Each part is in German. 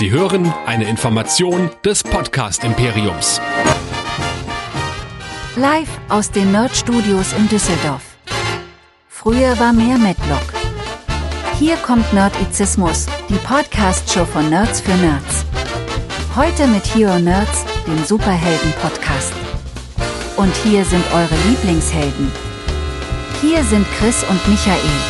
Sie hören eine Information des Podcast Imperiums. Live aus den Nerd Studios in Düsseldorf. Früher war mehr Medlock. Hier kommt Nerdizismus, die Podcast-Show von Nerds für Nerds. Heute mit Hero Nerds, dem Superhelden-Podcast. Und hier sind eure Lieblingshelden. Hier sind Chris und Michael.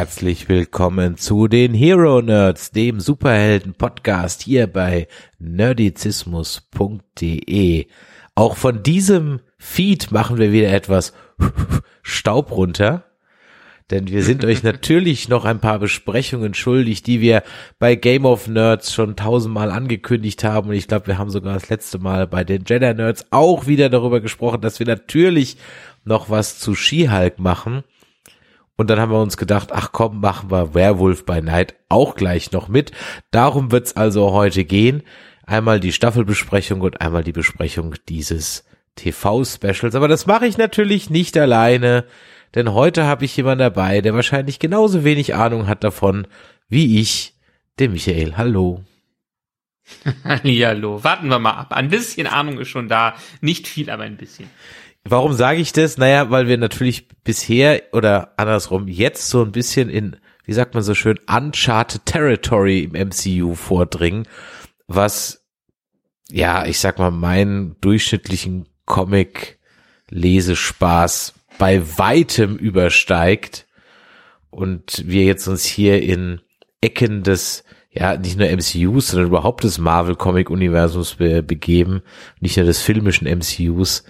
Herzlich willkommen zu den Hero Nerds, dem Superhelden-Podcast hier bei nerdizismus.de. Auch von diesem Feed machen wir wieder etwas Staub runter. Denn wir sind euch natürlich noch ein paar Besprechungen schuldig, die wir bei Game of Nerds schon tausendmal angekündigt haben. Und ich glaube, wir haben sogar das letzte Mal bei den Jedi Nerds auch wieder darüber gesprochen, dass wir natürlich noch was zu She-Hulk machen. Und dann haben wir uns gedacht, ach komm, machen wir Werewolf by Night auch gleich noch mit. Darum wird's also heute gehen. Einmal die Staffelbesprechung und einmal die Besprechung dieses TV-Specials. Aber das mache ich natürlich nicht alleine denn heute habe ich jemanden dabei, der wahrscheinlich genauso wenig Ahnung hat davon wie ich, der Michael. Hallo. Hallo. Warten wir mal ab. Ein bisschen Ahnung ist schon da. Nicht viel, aber ein bisschen. Warum sage ich das? Naja, weil wir natürlich bisher oder andersrum jetzt so ein bisschen in, wie sagt man so schön, Uncharted Territory im MCU vordringen, was, ja, ich sag mal, meinen durchschnittlichen Comic-Lesespaß bei weitem übersteigt und wir jetzt uns hier in Ecken des ja, nicht nur MCUs, sondern überhaupt des Marvel Comic Universums be begeben, nicht nur des filmischen MCUs,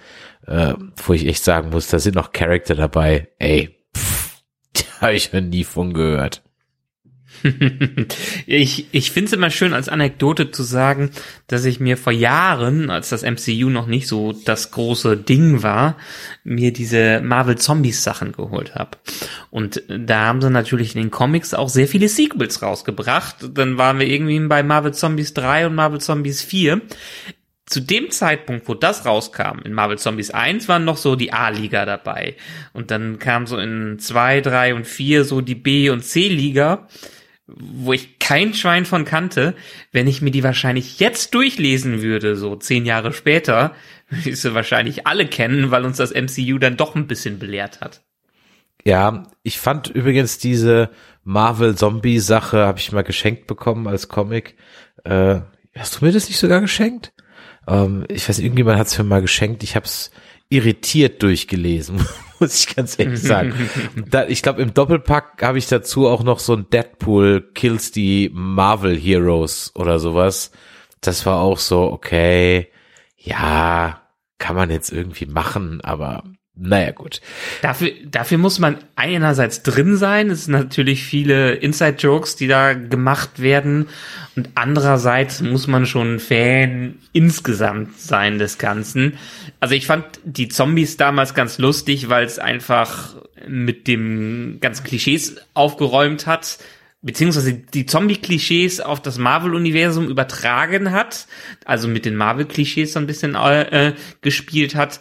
äh, wo ich echt sagen muss, da sind noch Charakter dabei, ey, pff, da habe ich noch nie von gehört. ich ich finde es immer schön als Anekdote zu sagen, dass ich mir vor Jahren, als das MCU noch nicht so das große Ding war, mir diese Marvel Zombies Sachen geholt habe. Und da haben sie natürlich in den Comics auch sehr viele Sequels rausgebracht. Dann waren wir irgendwie bei Marvel Zombies 3 und Marvel Zombies 4 zu dem Zeitpunkt, wo das rauskam, in Marvel Zombies 1 waren noch so die A-Liga dabei. Und dann kam so in 2, 3 und 4 so die B- und C-Liga wo ich kein Schwein von kannte, wenn ich mir die wahrscheinlich jetzt durchlesen würde, so zehn Jahre später, würde ich sie wahrscheinlich alle kennen, weil uns das MCU dann doch ein bisschen belehrt hat. Ja, ich fand übrigens diese Marvel Zombie Sache habe ich mal geschenkt bekommen als Comic. Äh, hast du mir das nicht sogar geschenkt? Ähm, ich weiß, irgendjemand hat es mir mal geschenkt. Ich habe es irritiert durchgelesen, muss ich ganz ehrlich sagen. da, ich glaube, im Doppelpack habe ich dazu auch noch so ein Deadpool Kills die Marvel Heroes oder sowas. Das war auch so, okay, ja, kann man jetzt irgendwie machen, aber naja, gut. Dafür, dafür muss man einerseits drin sein. Es sind natürlich viele Inside-Jokes, die da gemacht werden. Und andererseits muss man schon Fan insgesamt sein des Ganzen. Also ich fand die Zombies damals ganz lustig, weil es einfach mit dem ganzen Klischees aufgeräumt hat beziehungsweise die Zombie-Klischees auf das Marvel-Universum übertragen hat, also mit den Marvel-Klischees so ein bisschen äh, gespielt hat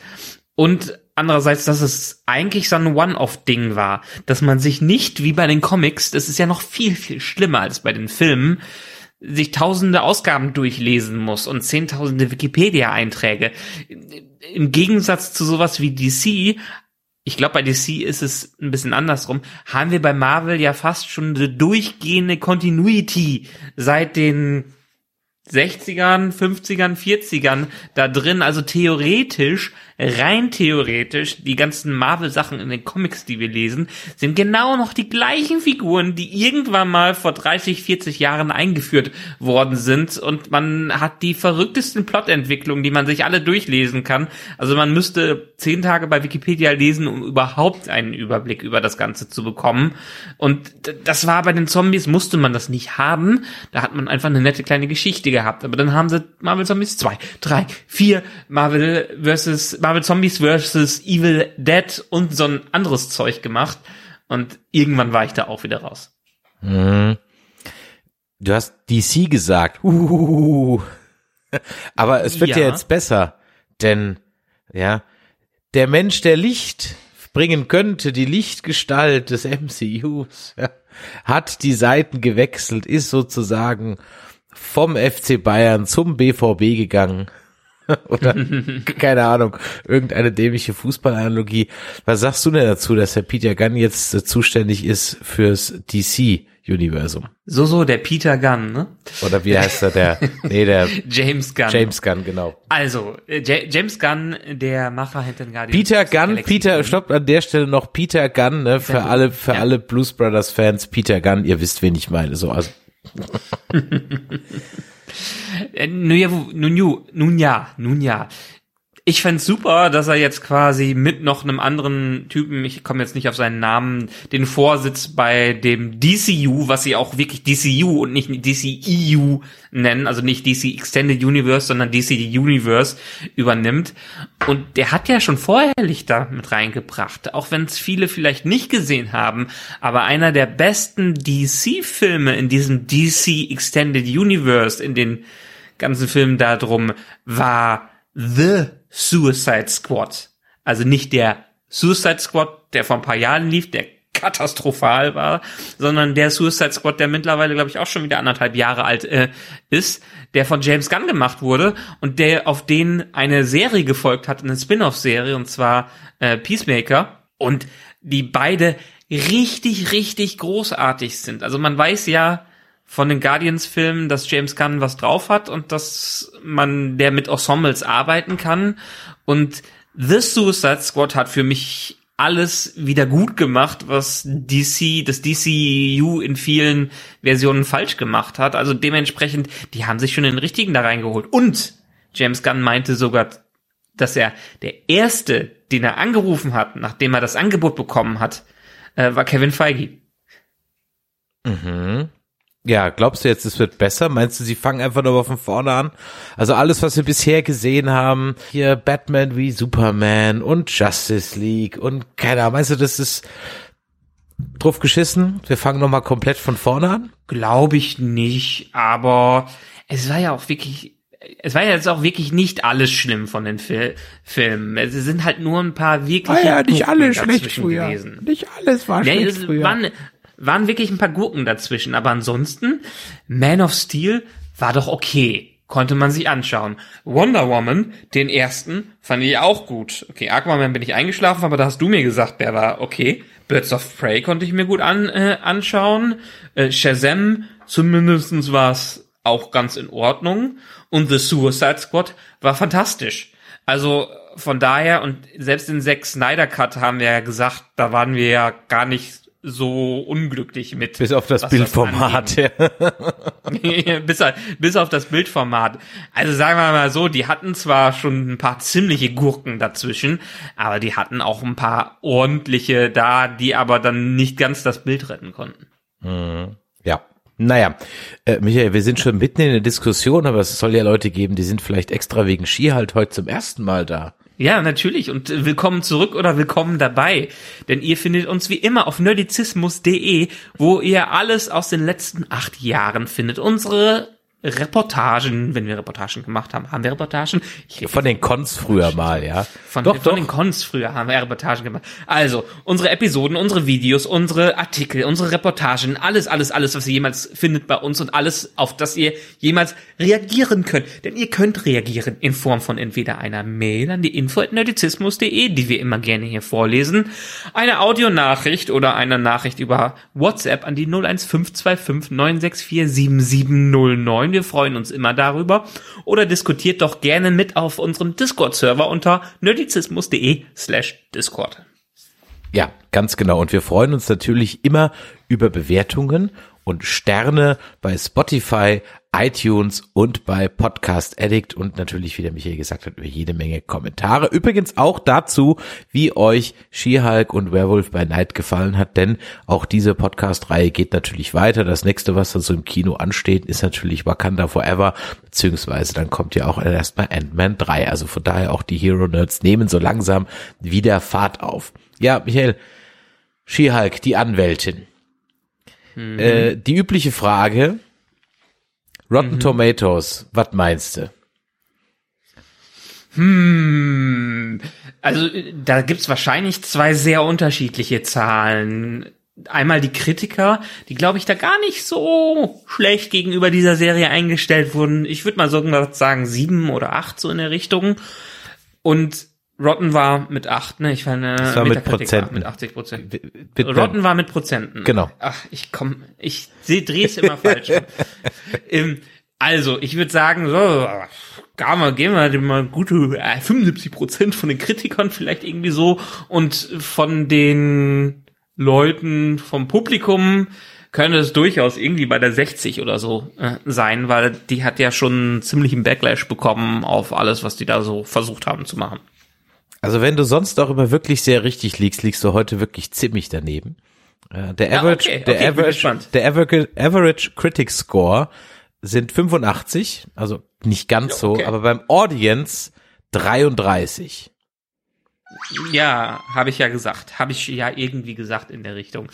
und andererseits, dass es eigentlich so ein One-Off-Ding war, dass man sich nicht wie bei den Comics, das ist ja noch viel, viel schlimmer als bei den Filmen, sich tausende Ausgaben durchlesen muss und zehntausende Wikipedia-Einträge. Im Gegensatz zu sowas wie DC, ich glaube, bei DC ist es ein bisschen andersrum, haben wir bei Marvel ja fast schon eine durchgehende Continuity seit den 60ern, 50ern, 40ern da drin. Also theoretisch rein theoretisch, die ganzen Marvel-Sachen in den Comics, die wir lesen, sind genau noch die gleichen Figuren, die irgendwann mal vor 30, 40 Jahren eingeführt worden sind und man hat die verrücktesten Plotentwicklungen, die man sich alle durchlesen kann. Also man müsste zehn Tage bei Wikipedia lesen, um überhaupt einen Überblick über das Ganze zu bekommen. Und das war bei den Zombies, musste man das nicht haben. Da hat man einfach eine nette kleine Geschichte gehabt. Aber dann haben sie Marvel Zombies 2, 3, 4, Marvel versus Marvel Zombies vs. Evil Dead und so ein anderes Zeug gemacht. Und irgendwann war ich da auch wieder raus. Mhm. Du hast DC gesagt. Uh. Aber es wird ja. ja jetzt besser. Denn, ja, der Mensch, der Licht bringen könnte, die Lichtgestalt des MCUs, ja, hat die Seiten gewechselt, ist sozusagen vom FC Bayern zum BVB gegangen. Oder keine Ahnung, irgendeine dämliche Fußballanalogie. Was sagst du denn dazu, dass der Peter Gunn jetzt äh, zuständig ist fürs DC Universum? So, so, der Peter Gunn, ne? Oder wie heißt er der? Nee, der James Gunn. James Gunn, genau. Also, äh, Ja- James Gunn, der Macher hinter den Guardians. Peter Gunn, Peter, stoppt an der Stelle noch Peter Gunn, ne, für alle, für ja. alle Blues Brothers Fans, Peter Gunn, ihr wisst, wen ich meine, so, also, Äh, nun, ja, wo- nun, Ich fänd's super, dass er jetzt quasi mit noch einem anderen Typen, ich komme jetzt nicht auf seinen Namen, den Vorsitz bei dem DCU, was sie auch wirklich DCU und nicht DCEU nennen, also nicht DC Extended Universe, sondern DC Universe übernimmt. Und der hat ja schon vorher Lichter mit reingebracht, auch wenn es viele vielleicht nicht gesehen haben. Aber einer der besten DC-Filme in diesem DC Extended Universe, in den ganzen Filmen darum, war The Suicide Squad. Also nicht der Suicide Squad, der vor ein paar Jahren lief, der katastrophal war, sondern der Suicide Squad, der mittlerweile, glaube ich, auch schon wieder anderthalb Jahre alt äh, ist, der von James Gunn gemacht wurde und der auf den eine Serie gefolgt hat, eine Spin-off-Serie, und zwar äh, Peacemaker. Und die beide richtig, richtig großartig sind. Also man weiß ja von den Guardians-Filmen, dass James Gunn was drauf hat und dass man der mit Ensembles arbeiten kann. Und The Suicide Squad hat für mich alles wieder gut gemacht, was DC, das DCU in vielen Versionen falsch gemacht hat. Also dementsprechend, die haben sich schon den richtigen da reingeholt. Und James Gunn meinte sogar, dass er der erste, den er angerufen hat, nachdem er das Angebot bekommen hat, äh, war Kevin Feige. Ja, glaubst du jetzt, es wird besser? Meinst du, sie fangen einfach nur von vorne an? Also alles, was wir bisher gesehen haben, hier Batman wie Superman und Justice League und keine Ahnung, meinst du, das ist drauf geschissen? Wir fangen nochmal komplett von vorne an? Glaube ich nicht, aber es war ja auch wirklich, es war ja jetzt auch wirklich nicht alles schlimm von den Fil Filmen. Es sind halt nur ein paar wirklich Gurken dazwischen gewesen. Nicht alles war Nee, es waren, waren wirklich ein paar Gurken dazwischen, aber ansonsten, Man of Steel war doch okay. Konnte man sich anschauen. Wonder Woman, den ersten, fand ich auch gut. Okay, Aquaman bin ich eingeschlafen, aber da hast du mir gesagt, der war okay. Birds of Prey konnte ich mir gut an, äh, anschauen. Äh, Shazam, zumindestens war es auch ganz in Ordnung. Und The Suicide Squad war fantastisch. Also von daher, und selbst den Zack Snyder Cut haben wir ja gesagt, da waren wir ja gar nicht so unglücklich mit. Bis auf das Bildformat, ja. angeht. bis, bis auf das Bildformat. Also sagen wir mal so, die hatten zwar schon ein paar ziemliche Gurken dazwischen, aber die hatten auch ein paar ordentliche da, die aber dann nicht ganz das Bild retten konnten. Ja. Naja, äh, Michael, wir sind schon mitten in der Diskussion, aber es soll ja Leute geben, die sind vielleicht extra wegen Ski halt heute zum ersten Mal da. Ja, natürlich. Und äh, willkommen zurück oder willkommen dabei. Denn ihr findet uns wie immer auf nerdizismus.de, wo ihr alles aus den letzten acht Jahren findet. Unsere Reportagen, wenn wir Reportagen gemacht haben. Haben wir Reportagen? Von den Cons früher mal, ja. Von, doch, von doch. den Cons früher haben wir Reportagen gemacht. Also, unsere Episoden, unsere Videos, unsere Artikel, unsere Reportagen, alles, alles, alles, was ihr jemals findet bei uns und alles, auf das ihr jemals reagieren könnt. Denn ihr könnt reagieren in Form von entweder einer Mail an die info.nerdizismus.de, die wir immer gerne hier vorlesen, eine Audionachricht oder eine Nachricht über WhatsApp an die 01525 964 7709. Wir freuen uns immer darüber. Oder diskutiert doch gerne mit auf unserem Discord-Server unter nerdizismus.de slash Discord. Ja, ganz genau. Und wir freuen uns natürlich immer über Bewertungen und Sterne bei Spotify, iTunes und bei Podcast Addict und natürlich, wie der Michael gesagt hat, über jede Menge Kommentare. Übrigens auch dazu, wie euch She-Hulk und Werewolf by Night gefallen hat, denn auch diese Podcast-Reihe geht natürlich weiter. Das nächste, was dann so im Kino ansteht, ist natürlich Wakanda Forever, beziehungsweise dann kommt ja auch erstmal Ant-Man 3. Also von daher auch die Hero Nerds nehmen so langsam wieder Fahrt auf. Ja, Michael, She-Hulk, die Anwältin. Äh, die übliche Frage, Rotten Tomatoes, was meinst du? Hm, also äh, da gibt's wahrscheinlich zwei sehr unterschiedliche Zahlen. einmal die Kritiker, die glaube ich da gar nicht so schlecht gegenüber dieser Serie eingestellt wurden. Ich würde mal sogar sagen sieben oder acht so in der Richtung. Und Rotten war mit acht, ne? Ich war eine Das war mit Prozenten. mit 80 Prozent. Rotten war mit Prozenten. Genau. Ach, ich komm, ich drehe es immer falsch. ähm, also, ich würde sagen, so, gar mal, gehen wir mal gute äh, 75 Prozent von den Kritikern vielleicht irgendwie so und von den Leuten vom Publikum könnte es durchaus irgendwie bei der 60 oder so äh, sein, weil die hat ja schon einen ziemlichen Backlash bekommen auf alles, was die da so versucht haben zu machen. Also wenn du sonst auch immer wirklich sehr richtig liegst, liegst du heute wirklich ziemlich daneben. Äh, Der Ja, Average, okay, der okay, bin Average, der Average, Average Critic Score sind 85, also nicht ganz Ja, so, okay. aber beim Audience 33. Ja, habe ich ja gesagt. Habe ich ja irgendwie gesagt in der Richtung.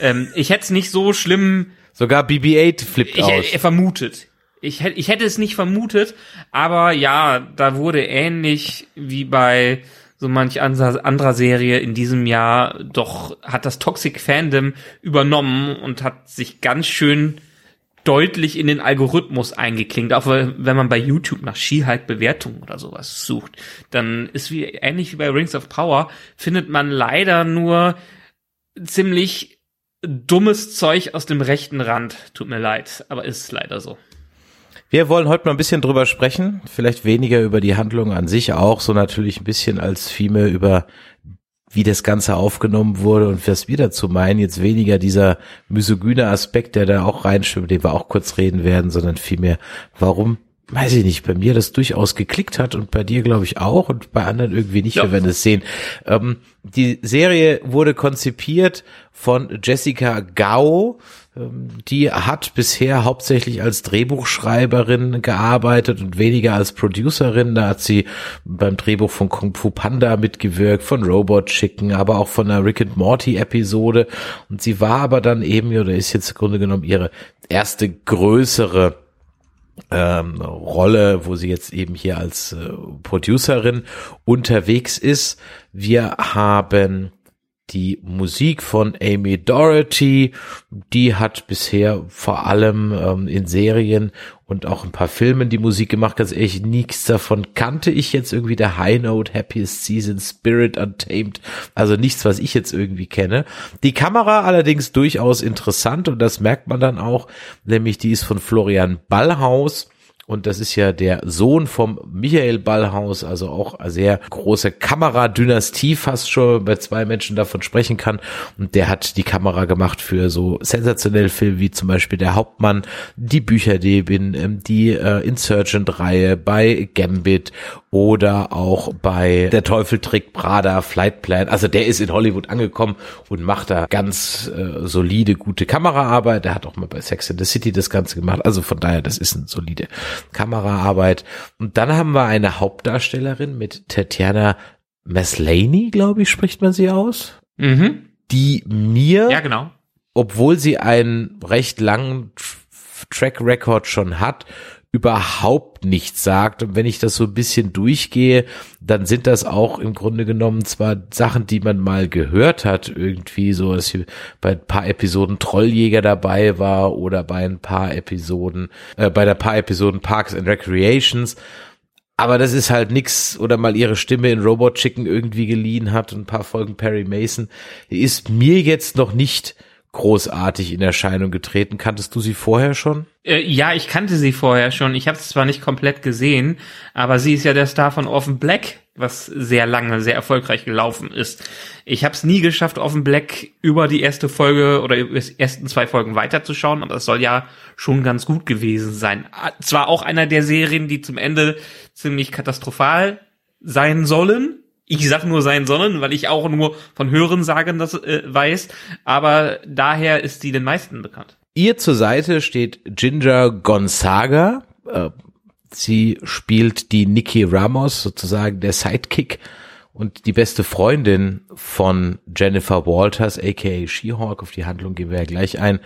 ähm, ich hätte es nicht so schlimm Sogar BB-8 flippt ich, aus. vermutet. Ich, ich hätte es nicht vermutet, aber ja, da wurde ähnlich wie bei so manch anderer Serie in diesem Jahr doch hat das Toxic Fandom übernommen und hat sich ganz schön deutlich in den Algorithmus eingeklingt. Auch wenn man bei YouTube nach Ski-Hulk Bewertungen oder sowas sucht, dann ist wie ähnlich wie bei Rings of Power findet man leider nur ziemlich dummes Zeug aus dem rechten Rand. Tut mir leid, aber ist leider so. Wir wollen heute mal ein bisschen drüber sprechen, vielleicht weniger über die Handlung an sich, auch so natürlich ein bisschen als Fime über wie das Ganze aufgenommen wurde und was wir dazu meinen, jetzt weniger dieser misogyne Aspekt, der da auch reinschwimmt, den wir auch kurz reden werden, sondern vielmehr, warum, weiß ich nicht, bei mir das durchaus geklickt hat und bei dir glaube ich auch und bei anderen irgendwie nicht, Ja. wir werden es sehen. Ähm, die Serie wurde konzipiert von Jessica Gao, ähm, die hat bisher hauptsächlich als Drehbuchschreiberin gearbeitet und weniger als Producerin. Da hat sie beim Drehbuch von Kung Fu Panda mitgewirkt, von Robot Chicken, aber auch von einer Rick and Morty Episode. Und sie war aber dann eben, oder ist jetzt im Grunde genommen ihre erste größere ähm, Rolle, wo sie jetzt eben hier als äh, Producerin unterwegs ist. Wir haben die Musik von Amy Doherty, die hat bisher vor allem ähm, in Serien und auch ein paar Filmen die Musik gemacht. Ganz ehrlich, nichts davon kannte ich jetzt irgendwie. Der High Note, Happiest Season, Spirit Untamed, also nichts, was ich jetzt irgendwie kenne. Die Kamera allerdings durchaus interessant und das merkt man dann auch, nämlich die ist von Florian Ballhaus. Und das ist ja der Sohn vom Michael Ballhaus, also auch eine sehr große Kameradynastie, fast schon bei zwei Menschen davon sprechen kann. Und der hat die Kamera gemacht für so sensationelle Filme wie zum Beispiel Der Hauptmann, die Bücherdebin, ähm, die äh, Insurgent-Reihe bei Gambit oder auch bei Der Teufel trägt Prada, Flight Plan. Also der ist in Hollywood angekommen und macht da ganz äh, solide, gute Kameraarbeit. Der hat auch mal bei Sex in the City das Ganze gemacht. Also von daher, das ist eine solide Kameraarbeit. Und dann haben wir eine Hauptdarstellerin mit Tatjana Maslany, glaube ich, spricht man sie aus, Mhm. die mir Ja, genau. obwohl sie einen recht langen Tr- Track Record schon hat, überhaupt nichts sagt. Und wenn ich das so ein bisschen durchgehe, dann sind das auch im Grunde genommen zwar Sachen, die man mal gehört hat, irgendwie so, dass sie bei ein paar Episoden Trolljäger dabei war oder bei ein paar Episoden, äh, bei der paar Episoden Parks and Recreations. Aber das ist halt nix oder mal ihre Stimme in Robot Chicken irgendwie geliehen hat und ein paar Folgen Perry Mason. Ist mir jetzt noch nicht großartig in Erscheinung getreten. Kanntest du sie vorher schon? Äh, ja, ich kannte sie vorher schon. Ich habe es zwar nicht komplett gesehen, aber sie ist ja der Star von Orphan Black, was sehr lange, sehr erfolgreich gelaufen ist. Ich habe es nie geschafft, Orphan Black über die erste Folge oder über die ersten zwei Folgen weiterzuschauen, aber es soll ja schon ganz gut gewesen sein. Ah, Zwar auch einer der Serien, die zum Ende ziemlich katastrophal sein sollen. Ich sag nur sein sollen, weil ich auch nur von Hören sagen das äh, weiß, aber daher ist sie den meisten bekannt. Ihr zur Seite steht Ginger Gonzaga. Äh, Sie spielt die Nikki Ramos, sozusagen der Sidekick und die beste Freundin von Jennifer Walters, aka She-Hulk. Auf die Handlung gehen wir ja gleich ein.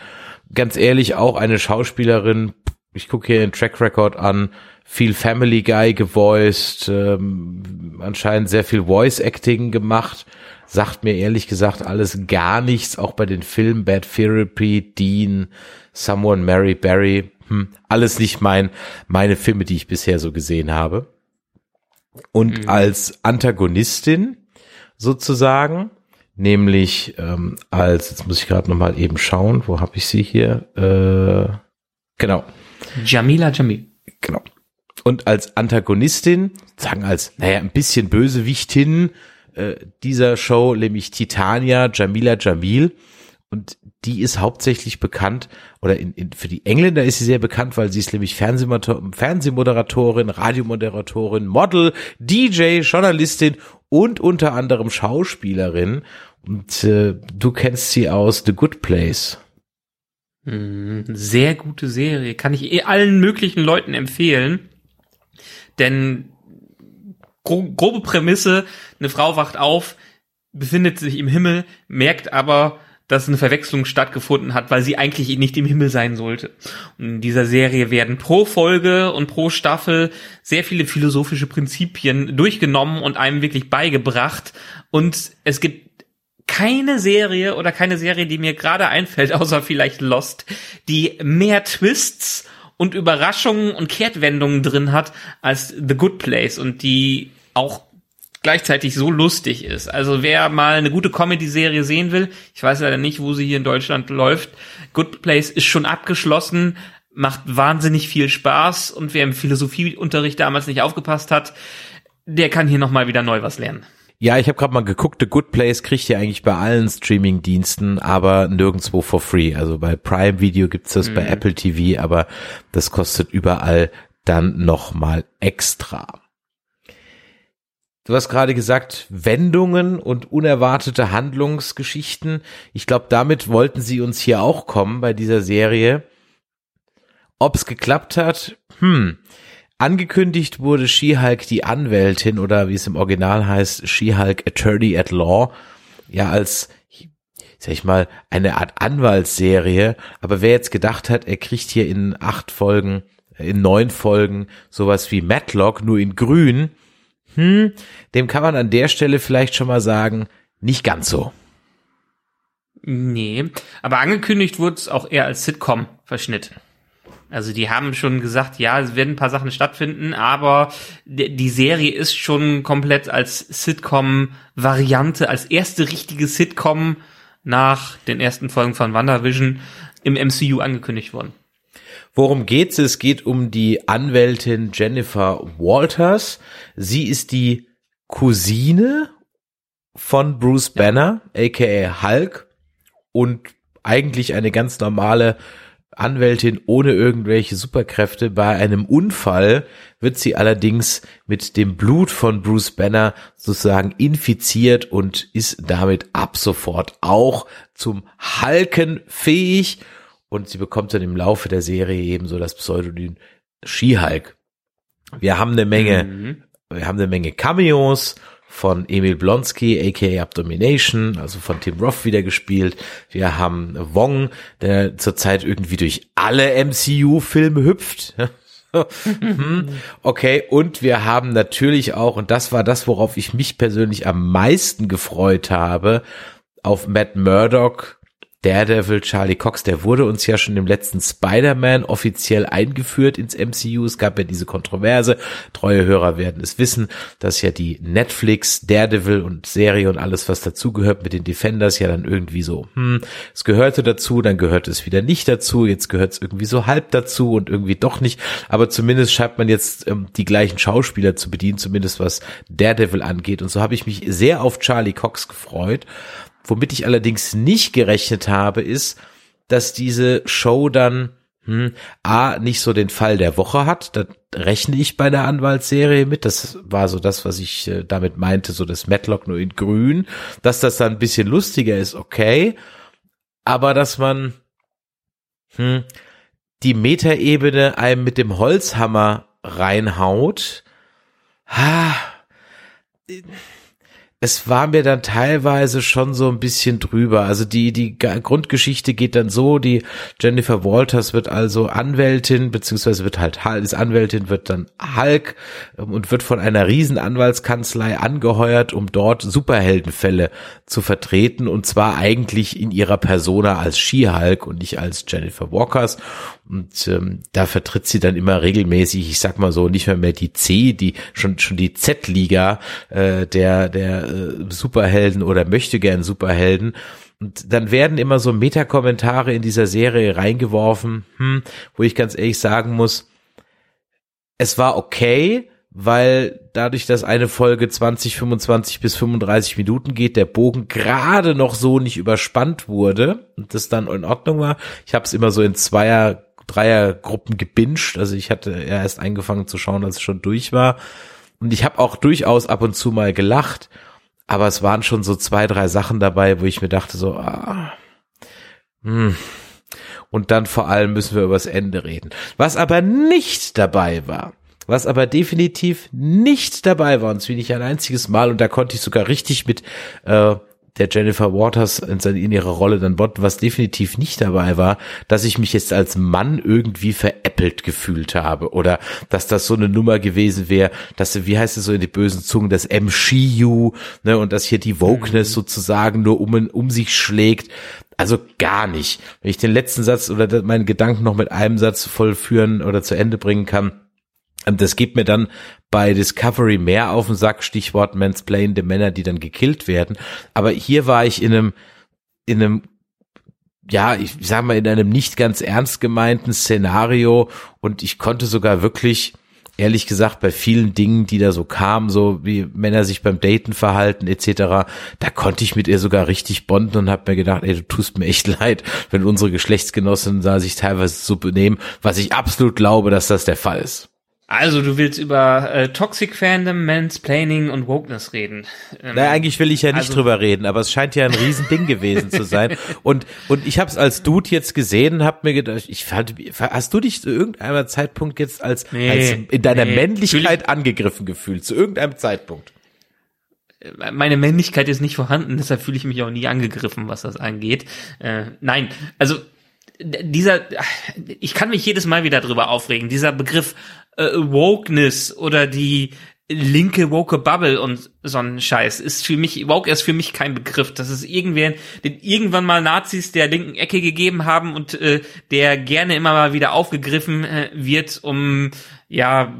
Ganz ehrlich, auch eine Schauspielerin, ich gucke hier den Track Record an, viel Family Guy gevoiced, ähm, anscheinend sehr viel Voice Acting gemacht. Sagt mir ehrlich gesagt alles gar nichts, auch bei den Filmen Bad Therapy, Dean, Someone Mary Barry, hm, alles nicht mein, meine Filme, die ich bisher so gesehen habe. Und mhm. als Antagonistin sozusagen, nämlich ähm, als, jetzt muss ich gerade nochmal eben schauen, wo habe ich sie hier? Äh, genau. Jamila Jamil. Genau. Und als Antagonistin, sagen als, naja, ein bisschen Bösewichtin äh, dieser Show, nämlich Titania Jamila Jamil. Und die ist hauptsächlich bekannt, oder in, in, für die Engländer ist sie sehr bekannt, weil sie ist nämlich Fernsehmoderatorin, Radiomoderatorin, Model, DJ, Journalistin und unter anderem Schauspielerin. Und äh, du kennst sie aus The Good Place. Mhm, sehr gute Serie, kann ich eh allen möglichen Leuten empfehlen. Denn gro grobe Prämisse, eine Frau wacht auf, befindet sich im Himmel, merkt aber, dass eine Verwechslung stattgefunden hat, weil sie eigentlich nicht im Himmel sein sollte. Und in dieser Serie werden pro Folge und pro Staffel sehr viele philosophische Prinzipien durchgenommen und einem wirklich beigebracht. Und es gibt keine Serie oder keine Serie, die mir gerade einfällt, außer vielleicht Lost, die mehr Twists und Überraschungen und Kehrtwendungen drin hat als The Good Place und die auch gleichzeitig so lustig ist. Also wer mal eine gute Comedy-Serie sehen will, ich weiß leider nicht, wo sie hier in Deutschland läuft, Good Place ist schon abgeschlossen, macht wahnsinnig viel Spaß und wer im Philosophieunterricht damals nicht aufgepasst hat, der kann hier nochmal wieder neu was lernen. Ja, ich habe gerade mal geguckt, The Good Place kriegt ihr eigentlich bei allen Streaming-Diensten, aber nirgendwo for free. Also bei Prime Video gibt's das, mhm. bei Apple TV, aber das kostet überall dann nochmal extra. Du hast gerade gesagt, Wendungen und unerwartete Handlungsgeschichten. Ich glaube, damit wollten sie uns hier auch kommen bei dieser Serie. Ob es geklappt hat? Hm. Angekündigt wurde She-Hulk die Anwältin oder wie es im Original heißt, She-Hulk Attorney at Law, ja als sag ich mal, eine Art Anwaltsserie. Aber wer jetzt gedacht hat, er kriegt hier in acht Folgen, in neun Folgen sowas wie Matlock, nur in grün, hm, dem kann man an der Stelle vielleicht schon mal sagen, nicht ganz so. Nee, aber angekündigt wurde es auch eher als Sitcom-Verschnitt. Also die haben schon gesagt, ja, es werden ein paar Sachen stattfinden, aber die Serie ist schon komplett als Sitcom-Variante, als erste richtige Sitcom nach den ersten Folgen von WandaVision im MCU angekündigt worden. Worum geht's? Es geht um die Anwältin Jennifer Walters. Sie ist die Cousine von Bruce Banner, aka Hulk, und eigentlich eine ganz normale Anwältin ohne irgendwelche Superkräfte. Bei einem Unfall wird sie allerdings mit dem Blut von Bruce Banner sozusagen infiziert und ist damit ab sofort auch zum Halken fähig und sie bekommt dann im Laufe der Serie eben so das Pseudonym She-Hulk. Wir haben eine Menge, mhm. wir haben eine Menge Cameos von Emil Blonsky, aka Abdomination, also von Tim Roth wieder gespielt. Wir haben Wong, der zurzeit irgendwie durch alle MCU-Filme hüpft. Hm. okay, und wir haben natürlich auch, und das war das, worauf ich mich persönlich am meisten gefreut habe, auf Matt Murdock Daredevil, Charlie Cox, der wurde uns ja schon im letzten Spider-Man offiziell eingeführt ins MCU. Es gab ja diese Kontroverse. Treue Hörer werden es wissen, dass ja die Netflix, Daredevil und Serie und alles, was dazugehört mit den Defenders ja dann irgendwie so, hm, es gehörte dazu, dann gehört es wieder nicht dazu, jetzt gehört es irgendwie so halb dazu und irgendwie doch nicht. Aber zumindest schreibt man jetzt ähm, die gleichen Schauspieler zu bedienen, zumindest was Daredevil angeht. Und so habe ich mich sehr auf Charlie Cox gefreut. Womit ich allerdings nicht gerechnet habe, ist, dass diese Show dann hm, A, nicht so den Fall der Woche hat. Da rechne ich bei der Anwaltsserie mit. Das war so das, was ich äh, damit meinte, so das Matlock nur in grün. Dass das dann ein bisschen lustiger ist, okay. Aber dass man hm, die Metaebene einem mit dem Holzhammer reinhaut, ha, es war mir dann teilweise schon so ein bisschen drüber. Also die, die Grundgeschichte geht dann so, die Jennifer Walters wird also Anwältin, beziehungsweise wird halt, ist Anwältin, wird dann Hulk ähm, und wird von einer riesen Anwaltskanzlei angeheuert, um dort Superheldenfälle zu vertreten und zwar eigentlich in ihrer Persona als She-Hulk und nicht als Jennifer Walkers. Und ähm, da vertritt sie dann immer regelmäßig, ich sag mal so, nicht mehr mehr die C, die schon schon die Z-Liga äh, der der äh, Superhelden oder möchte gern Superhelden. Und dann werden immer so Metakommentare in dieser Serie reingeworfen, hm, wo ich ganz ehrlich sagen muss, es war okay, weil dadurch, dass eine Folge 20, 25 bis 35 Minuten geht, der Bogen gerade noch so nicht überspannt wurde und das dann in Ordnung war. Ich habe es immer so in Zweier, Dreiergruppen gebinged. Also ich hatte erst angefangen zu schauen, als es schon durch war. Und ich habe auch durchaus ab und zu mal gelacht. Aber es waren schon so zwei, drei Sachen dabei, wo ich mir dachte so, ah, hm. Und dann vor allem müssen wir übers Ende reden. Was aber nicht dabei war, was aber definitiv nicht dabei war, und zwar nicht ein einziges Mal, und da konnte ich sogar richtig mit äh, der Jennifer Waters in, ihrer Rolle dann botten, was definitiv nicht dabei war, dass ich mich jetzt als Mann irgendwie veräppelt gefühlt habe oder dass das so eine Nummer gewesen wäre, dass, wie heißt es so in die bösen Zungen, das MCU, ne, und dass hier die Wokeness mhm. sozusagen nur um, um sich schlägt. Also gar nicht. Wenn ich den letzten Satz oder meinen Gedanken noch mit einem Satz vollführen oder zu Ende bringen kann, das geht mir dann bei Discovery mehr auf den Sack, Stichwort mansplainende Männer, die dann gekillt werden. Aber hier war ich in einem, in einem ja, ich sag mal, in einem nicht ganz ernst gemeinten Szenario und ich konnte sogar wirklich, ehrlich gesagt, bei vielen Dingen, die da so kamen, so wie Männer sich beim Daten verhalten etc., da konnte ich mit ihr sogar richtig bonden und habe mir gedacht, ey, du tust mir echt leid, wenn unsere Geschlechtsgenossinnen da sich teilweise so benehmen, was ich absolut glaube, dass das der Fall ist. Also, du willst über äh, Toxic Fandom, Mansplaining und Wokeness reden. Ähm, naja, eigentlich will ich ja nicht also, drüber reden, aber es scheint ja ein Riesending gewesen zu sein. Und, und ich habe es als Dude jetzt gesehen, hab mir gedacht, ich fand, hast du dich zu irgendeinem Zeitpunkt jetzt als, nee, als in deiner nee, Männlichkeit angegriffen gefühlt? Zu irgendeinem Zeitpunkt? Meine Männlichkeit ist nicht vorhanden, deshalb fühle ich mich auch nie angegriffen, was das angeht. Äh, nein, also dieser, ich kann mich jedes Mal wieder drüber aufregen, dieser Begriff äh, Wokeness oder die linke woke Bubble und so ein Scheiß ist für mich woke ist für mich kein Begriff. Das ist irgendwer, den irgendwann mal Nazis der linken Ecke gegeben haben und äh, der gerne immer mal wieder aufgegriffen äh, wird, um ja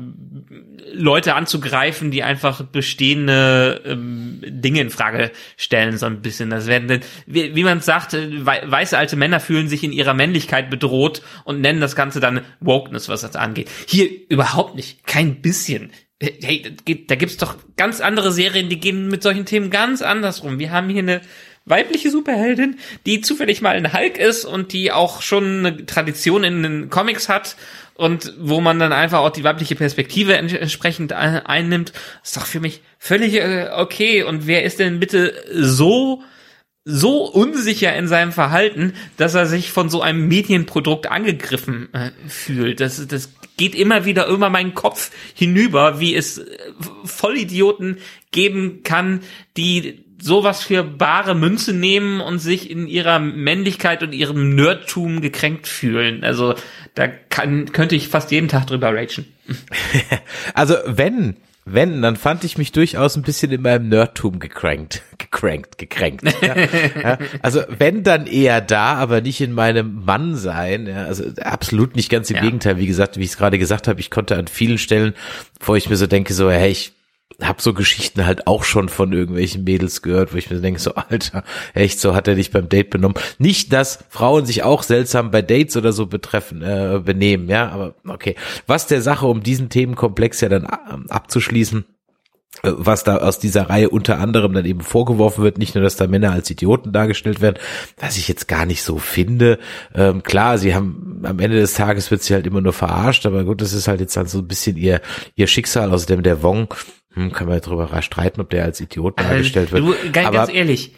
Leute anzugreifen, die einfach bestehende ähm, Dinge in Frage stellen, so ein bisschen. Das werden, wie, wie man sagt, weiße alte Männer fühlen sich in ihrer Männlichkeit bedroht und nennen das Ganze dann Wokeness, was das angeht. Hier überhaupt nicht, kein bisschen. Hey, da gibt's doch ganz andere Serien, die gehen mit solchen Themen ganz anders rum. Wir haben hier eine weibliche Superheldin, die zufällig mal ein Hulk ist und die auch schon eine Tradition in den Comics hat und wo man dann einfach auch die weibliche Perspektive entsprechend einnimmt, ist doch für mich völlig äh, okay. Und wer ist denn bitte so so unsicher in seinem Verhalten, dass er sich von so einem Medienprodukt angegriffen äh, fühlt. Das, das geht immer wieder über meinen Kopf hinüber, wie es äh, Vollidioten geben kann, die sowas für bare Münze nehmen und sich in ihrer Männlichkeit und ihrem Nerdtum gekränkt fühlen. Also da kann, könnte ich fast jeden Tag drüber ragen. also wenn, wenn, dann fand ich mich durchaus ein bisschen in meinem Nerdtum gekränkt, gekränkt, gekränkt. Ja. ja. Also wenn dann eher da, aber nicht in meinem Mannsein. Ja. Also absolut nicht ganz im Gegenteil. Wie gesagt, wie ich es gerade gesagt habe, ich konnte an vielen Stellen, wo ich mir so denke, so, hey, ich hab so Geschichten halt auch schon von irgendwelchen Mädels gehört, wo ich mir denke, so Alter, echt, so hat er dich beim Date benommen. Nicht, dass Frauen sich auch seltsam bei Dates oder so betreffen, äh, benehmen, ja, aber okay. Was der Sache, um diesen Themenkomplex ja dann äh, abzuschließen, äh, was da aus dieser Reihe unter anderem dann eben vorgeworfen wird, nicht nur, dass da Männer als Idioten dargestellt werden, was ich jetzt gar nicht so finde. Ähm, klar, sie haben am Ende des Tages wird sie halt immer nur verarscht, aber gut, das ist halt jetzt halt so ein bisschen ihr ihr Schicksal, außerdem der Wong hm, kann man darüber streiten, ob der als Idiot dargestellt wird. Du, ganz, Aber, ganz ehrlich,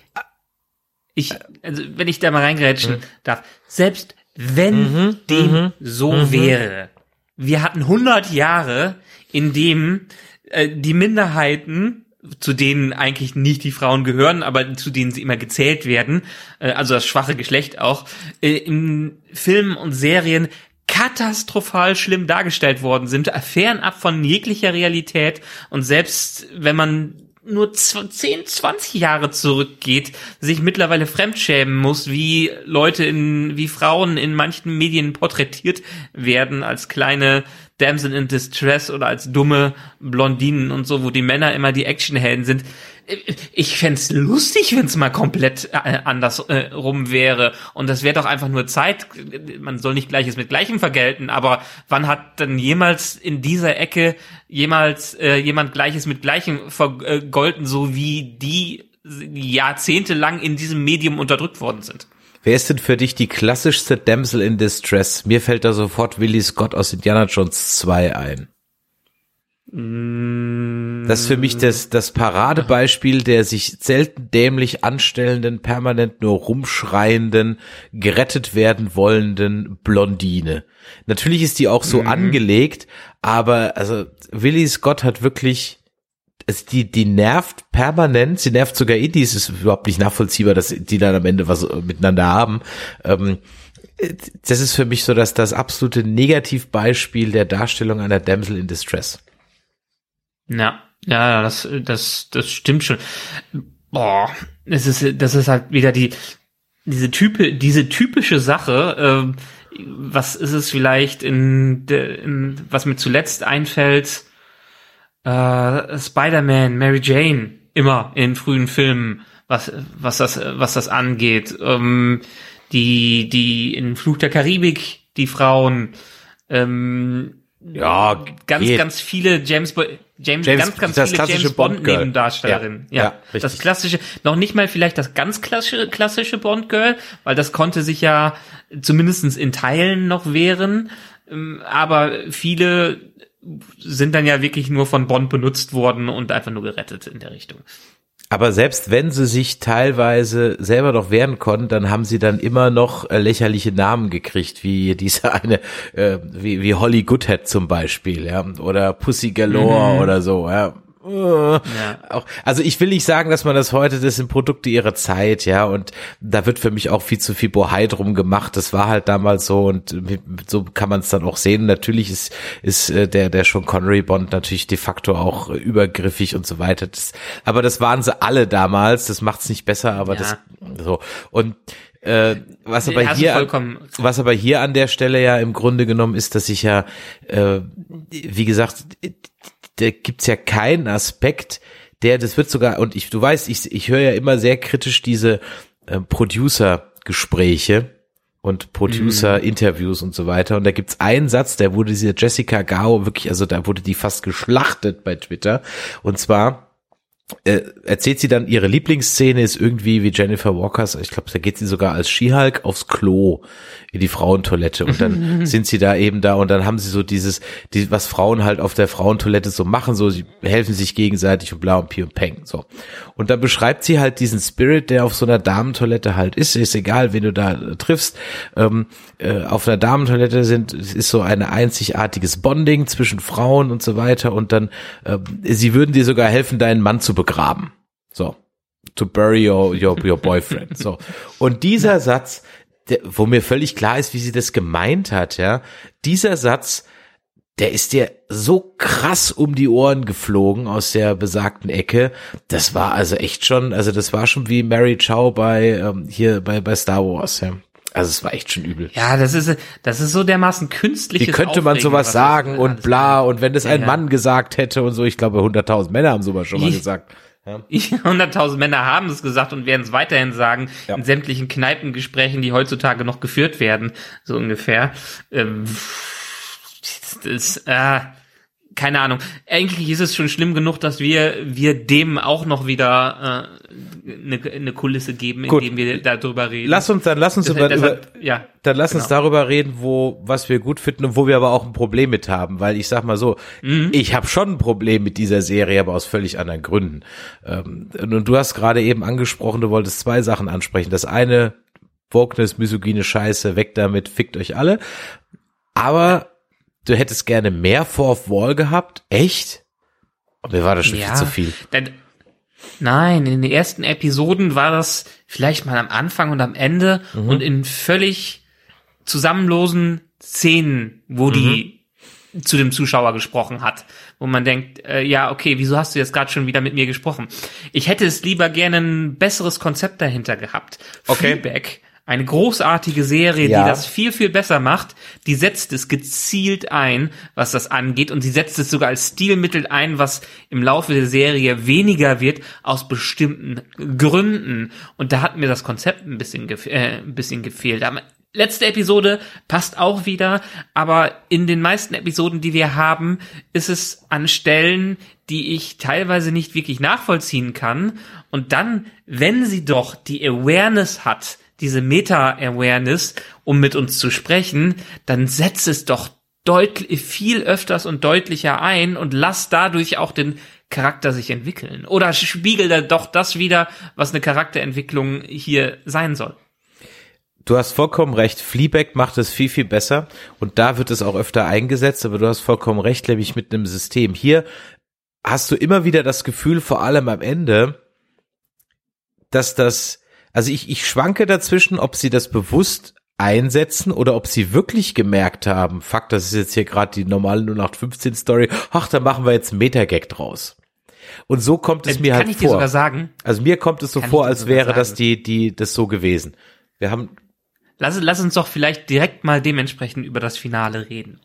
ich, also wenn ich da mal reingrätschen mhm. darf, selbst wenn mhm, dem mhm, so mhm. wäre, wir hatten 100 Jahre, in dem äh, die Minderheiten zu denen eigentlich nicht die Frauen gehören, aber zu denen sie immer gezählt werden, äh, also das schwache Geschlecht auch, äh, in Filmen und Serien katastrophal schlimm dargestellt worden sind, fernab von jeglicher Realität. Und selbst wenn man nur 10, 20 Jahre zurückgeht, sich mittlerweile fremdschämen muss, wie Leute in, wie Frauen in manchen Medien porträtiert werden als kleine Damsel in Distress oder als dumme Blondinen und so, wo die Männer immer die Actionhelden sind. Ich fände lustig, wenn es mal komplett äh, anders äh, rum wäre. Und das wäre doch einfach nur Zeit. Man soll nicht Gleiches mit Gleichem vergelten, aber wann hat denn jemals in dieser Ecke jemals äh, jemand Gleiches mit Gleichem vergolten, so wie die jahrzehntelang in diesem Medium unterdrückt worden sind? Wer ist denn für dich die klassischste Damsel in Distress? Mir fällt da sofort Willie Scott aus Indiana Jones 2 ein. Das ist für mich das, das Paradebeispiel der sich selten dämlich anstellenden, permanent nur rumschreienden, gerettet werden wollenden Blondine. Natürlich ist die auch so mhm. angelegt, aber also Willie Scott hat wirklich es, die, die nervt permanent, sie nervt sogar Indie, es ist überhaupt nicht nachvollziehbar, dass die dann am Ende was miteinander haben. Ähm, das ist für mich so dass das absolute Negativbeispiel der Darstellung einer Damsel in Distress. Ja, ja, das, das, das stimmt schon. Boah, es ist, das ist halt wieder die, diese Type, diese typische Sache, äh, was ist es vielleicht in, de, in was mir zuletzt einfällt, äh, Spider-Man, Mary Jane, immer in frühen Filmen, was, was das, was das angeht. Ähm, die, die in Fluch der Karibik, die Frauen, ähm, ja, ganz, geht. ganz viele James, James, James ganz, ganz viele James Bond Nebendarstellerinnen. Ja, ja, ja das klassische, noch nicht mal vielleicht das ganz klassische, klassische Bond Girl, weil das konnte sich ja zumindestens in Teilen noch wehren. Ähm, aber viele sind dann ja wirklich nur von Bond benutzt worden und einfach nur gerettet in der Richtung. Aber selbst wenn sie sich teilweise selber noch wehren konnten, dann haben sie dann immer noch äh, lächerliche Namen gekriegt, wie diese eine, äh, wie, wie Holly Goodhead zum Beispiel, ja, oder Pussy Galore mhm. oder so, ja. Ja. Auch, also ich will nicht sagen, dass man das heute, das sind Produkte ihrer Zeit, ja, und da wird für mich auch viel zu viel Bohai drum gemacht. Das war halt damals so und so kann man es dann auch sehen. Natürlich ist ist äh, der der Sean Connery Bond natürlich de facto auch übergriffig und so weiter. Das, aber das waren sie alle damals. Das macht's nicht besser, aber ja. das so und äh, was aber hier, was aber hier an der Stelle ja im Grunde genommen ist, dass ich ja, äh, wie gesagt, da gibt's ja keinen Aspekt, der, das wird sogar, und ich, du weißt, ich, ich höre ja immer sehr kritisch diese äh, Producer-Gespräche und Producer-Interviews und so weiter. Und da gibt's einen Satz, der wurde diese Jessica Gao wirklich, also da wurde die fast geschlachtet bei Twitter. Und zwar, äh, erzählt sie dann, ihre Lieblingsszene ist irgendwie wie Jennifer Walkers, ich glaube, da geht sie sogar als Skihulk aufs Klo in die Frauentoilette und dann sind sie da eben da und dann haben sie so dieses, die, was Frauen halt auf der Frauentoilette so machen, so sie helfen sich gegenseitig und bla und pi und peng, so. Und dann beschreibt sie halt diesen Spirit, der auf so einer Damentoilette halt ist, ist egal, wen du da äh, triffst, ähm, äh, auf einer Damentoilette sind, ist so ein einzigartiges Bonding zwischen Frauen und so weiter und dann, äh, sie würden dir sogar helfen, deinen Mann zu begraben. So. To bury your, your, your boyfriend. So. Und dieser Satz, der, wo mir völlig klar ist, wie sie das gemeint hat, ja, dieser Satz, der ist dir so krass um die Ohren geflogen aus der besagten Ecke. Das war also echt schon, also das war schon wie Mary Chow bei ähm, hier bei bei Star Wars, ja. Also es war echt schon übel. Ja, das ist das ist so dermaßen künstlich. Wie könnte man sowas sagen und bla und wenn das ein ja, Mann gesagt hätte und so, ich glaube 100.000 Männer haben sowas schon mal gesagt. Ja. 100.000 Männer haben es gesagt und werden es weiterhin sagen ja. in sämtlichen Kneipengesprächen, die heutzutage noch geführt werden, so ungefähr. Ähm, das, das, äh, keine Ahnung. Eigentlich ist es schon schlimm genug, dass wir wir dem auch noch wieder äh, eine, eine Kulisse geben, Gut. indem wir darüber reden. Lass uns dann lass uns über, deshalb, über ja, dann lass genau. uns darüber reden, wo was wir gut finden und wo wir aber auch ein Problem mit haben, weil ich sag mal so, mhm. ich habe schon ein Problem mit dieser Serie, aber aus völlig anderen Gründen. Ähm, und du hast gerade eben angesprochen, du wolltest zwei Sachen ansprechen. Das eine Wokeness, misogyne Scheiße, weg damit, fickt euch alle. Aber du hättest gerne mehr Fourth Wall gehabt? Echt? mir war das schon ja, viel zu viel. Dann, Nein, in den ersten Episoden war das vielleicht mal am Anfang und am Ende Mhm. und in völlig zusammenlosen Szenen, wo die zu dem Zuschauer gesprochen hat, wo man denkt, äh, ja, okay, wieso hast du jetzt gerade schon wieder mit mir gesprochen? Ich hätte es lieber gerne ein besseres Konzept dahinter gehabt. Okay. Fleabag, eine großartige Serie, Ja. die das viel, viel besser macht, die setzt es gezielt ein, was das angeht, und sie setzt es sogar als Stilmittel ein, was im Laufe der Serie weniger wird, aus bestimmten Gründen. Und da hat mir das Konzept ein bisschen, äh, ein bisschen gefehlt. Aber letzte Episode passt auch wieder, aber in den meisten Episoden, die wir haben, ist es an Stellen, die ich teilweise nicht wirklich nachvollziehen kann. Und dann, wenn sie doch die Awareness hat, diese Meta-Awareness, um mit uns zu sprechen, dann setzt es doch deutlich, viel öfters und deutlicher ein und lass dadurch auch den Charakter sich entwickeln. Oder spiegelt er doch das wieder, was eine Charakterentwicklung hier sein soll. Du hast vollkommen recht. Fleabag macht es viel, viel besser. Und da wird es auch öfter eingesetzt, aber du hast vollkommen recht, nämlich mit einem System. Hier hast du immer wieder das Gefühl, vor allem am Ende, dass das, also ich, ich schwanke dazwischen, ob sie das bewusst einsetzen oder ob sie wirklich gemerkt haben, fuck, das ist jetzt hier gerade die normale 0815 Story, ach, da machen wir jetzt einen Metagag draus. Und so kommt es Äh, mir Kann halt ich dir vor. sogar sagen, Also mir kommt es so Kann vor, als wäre das sagen. die, die, das so gewesen. Wir haben, Lass, lass uns doch vielleicht direkt mal dementsprechend über das Finale reden.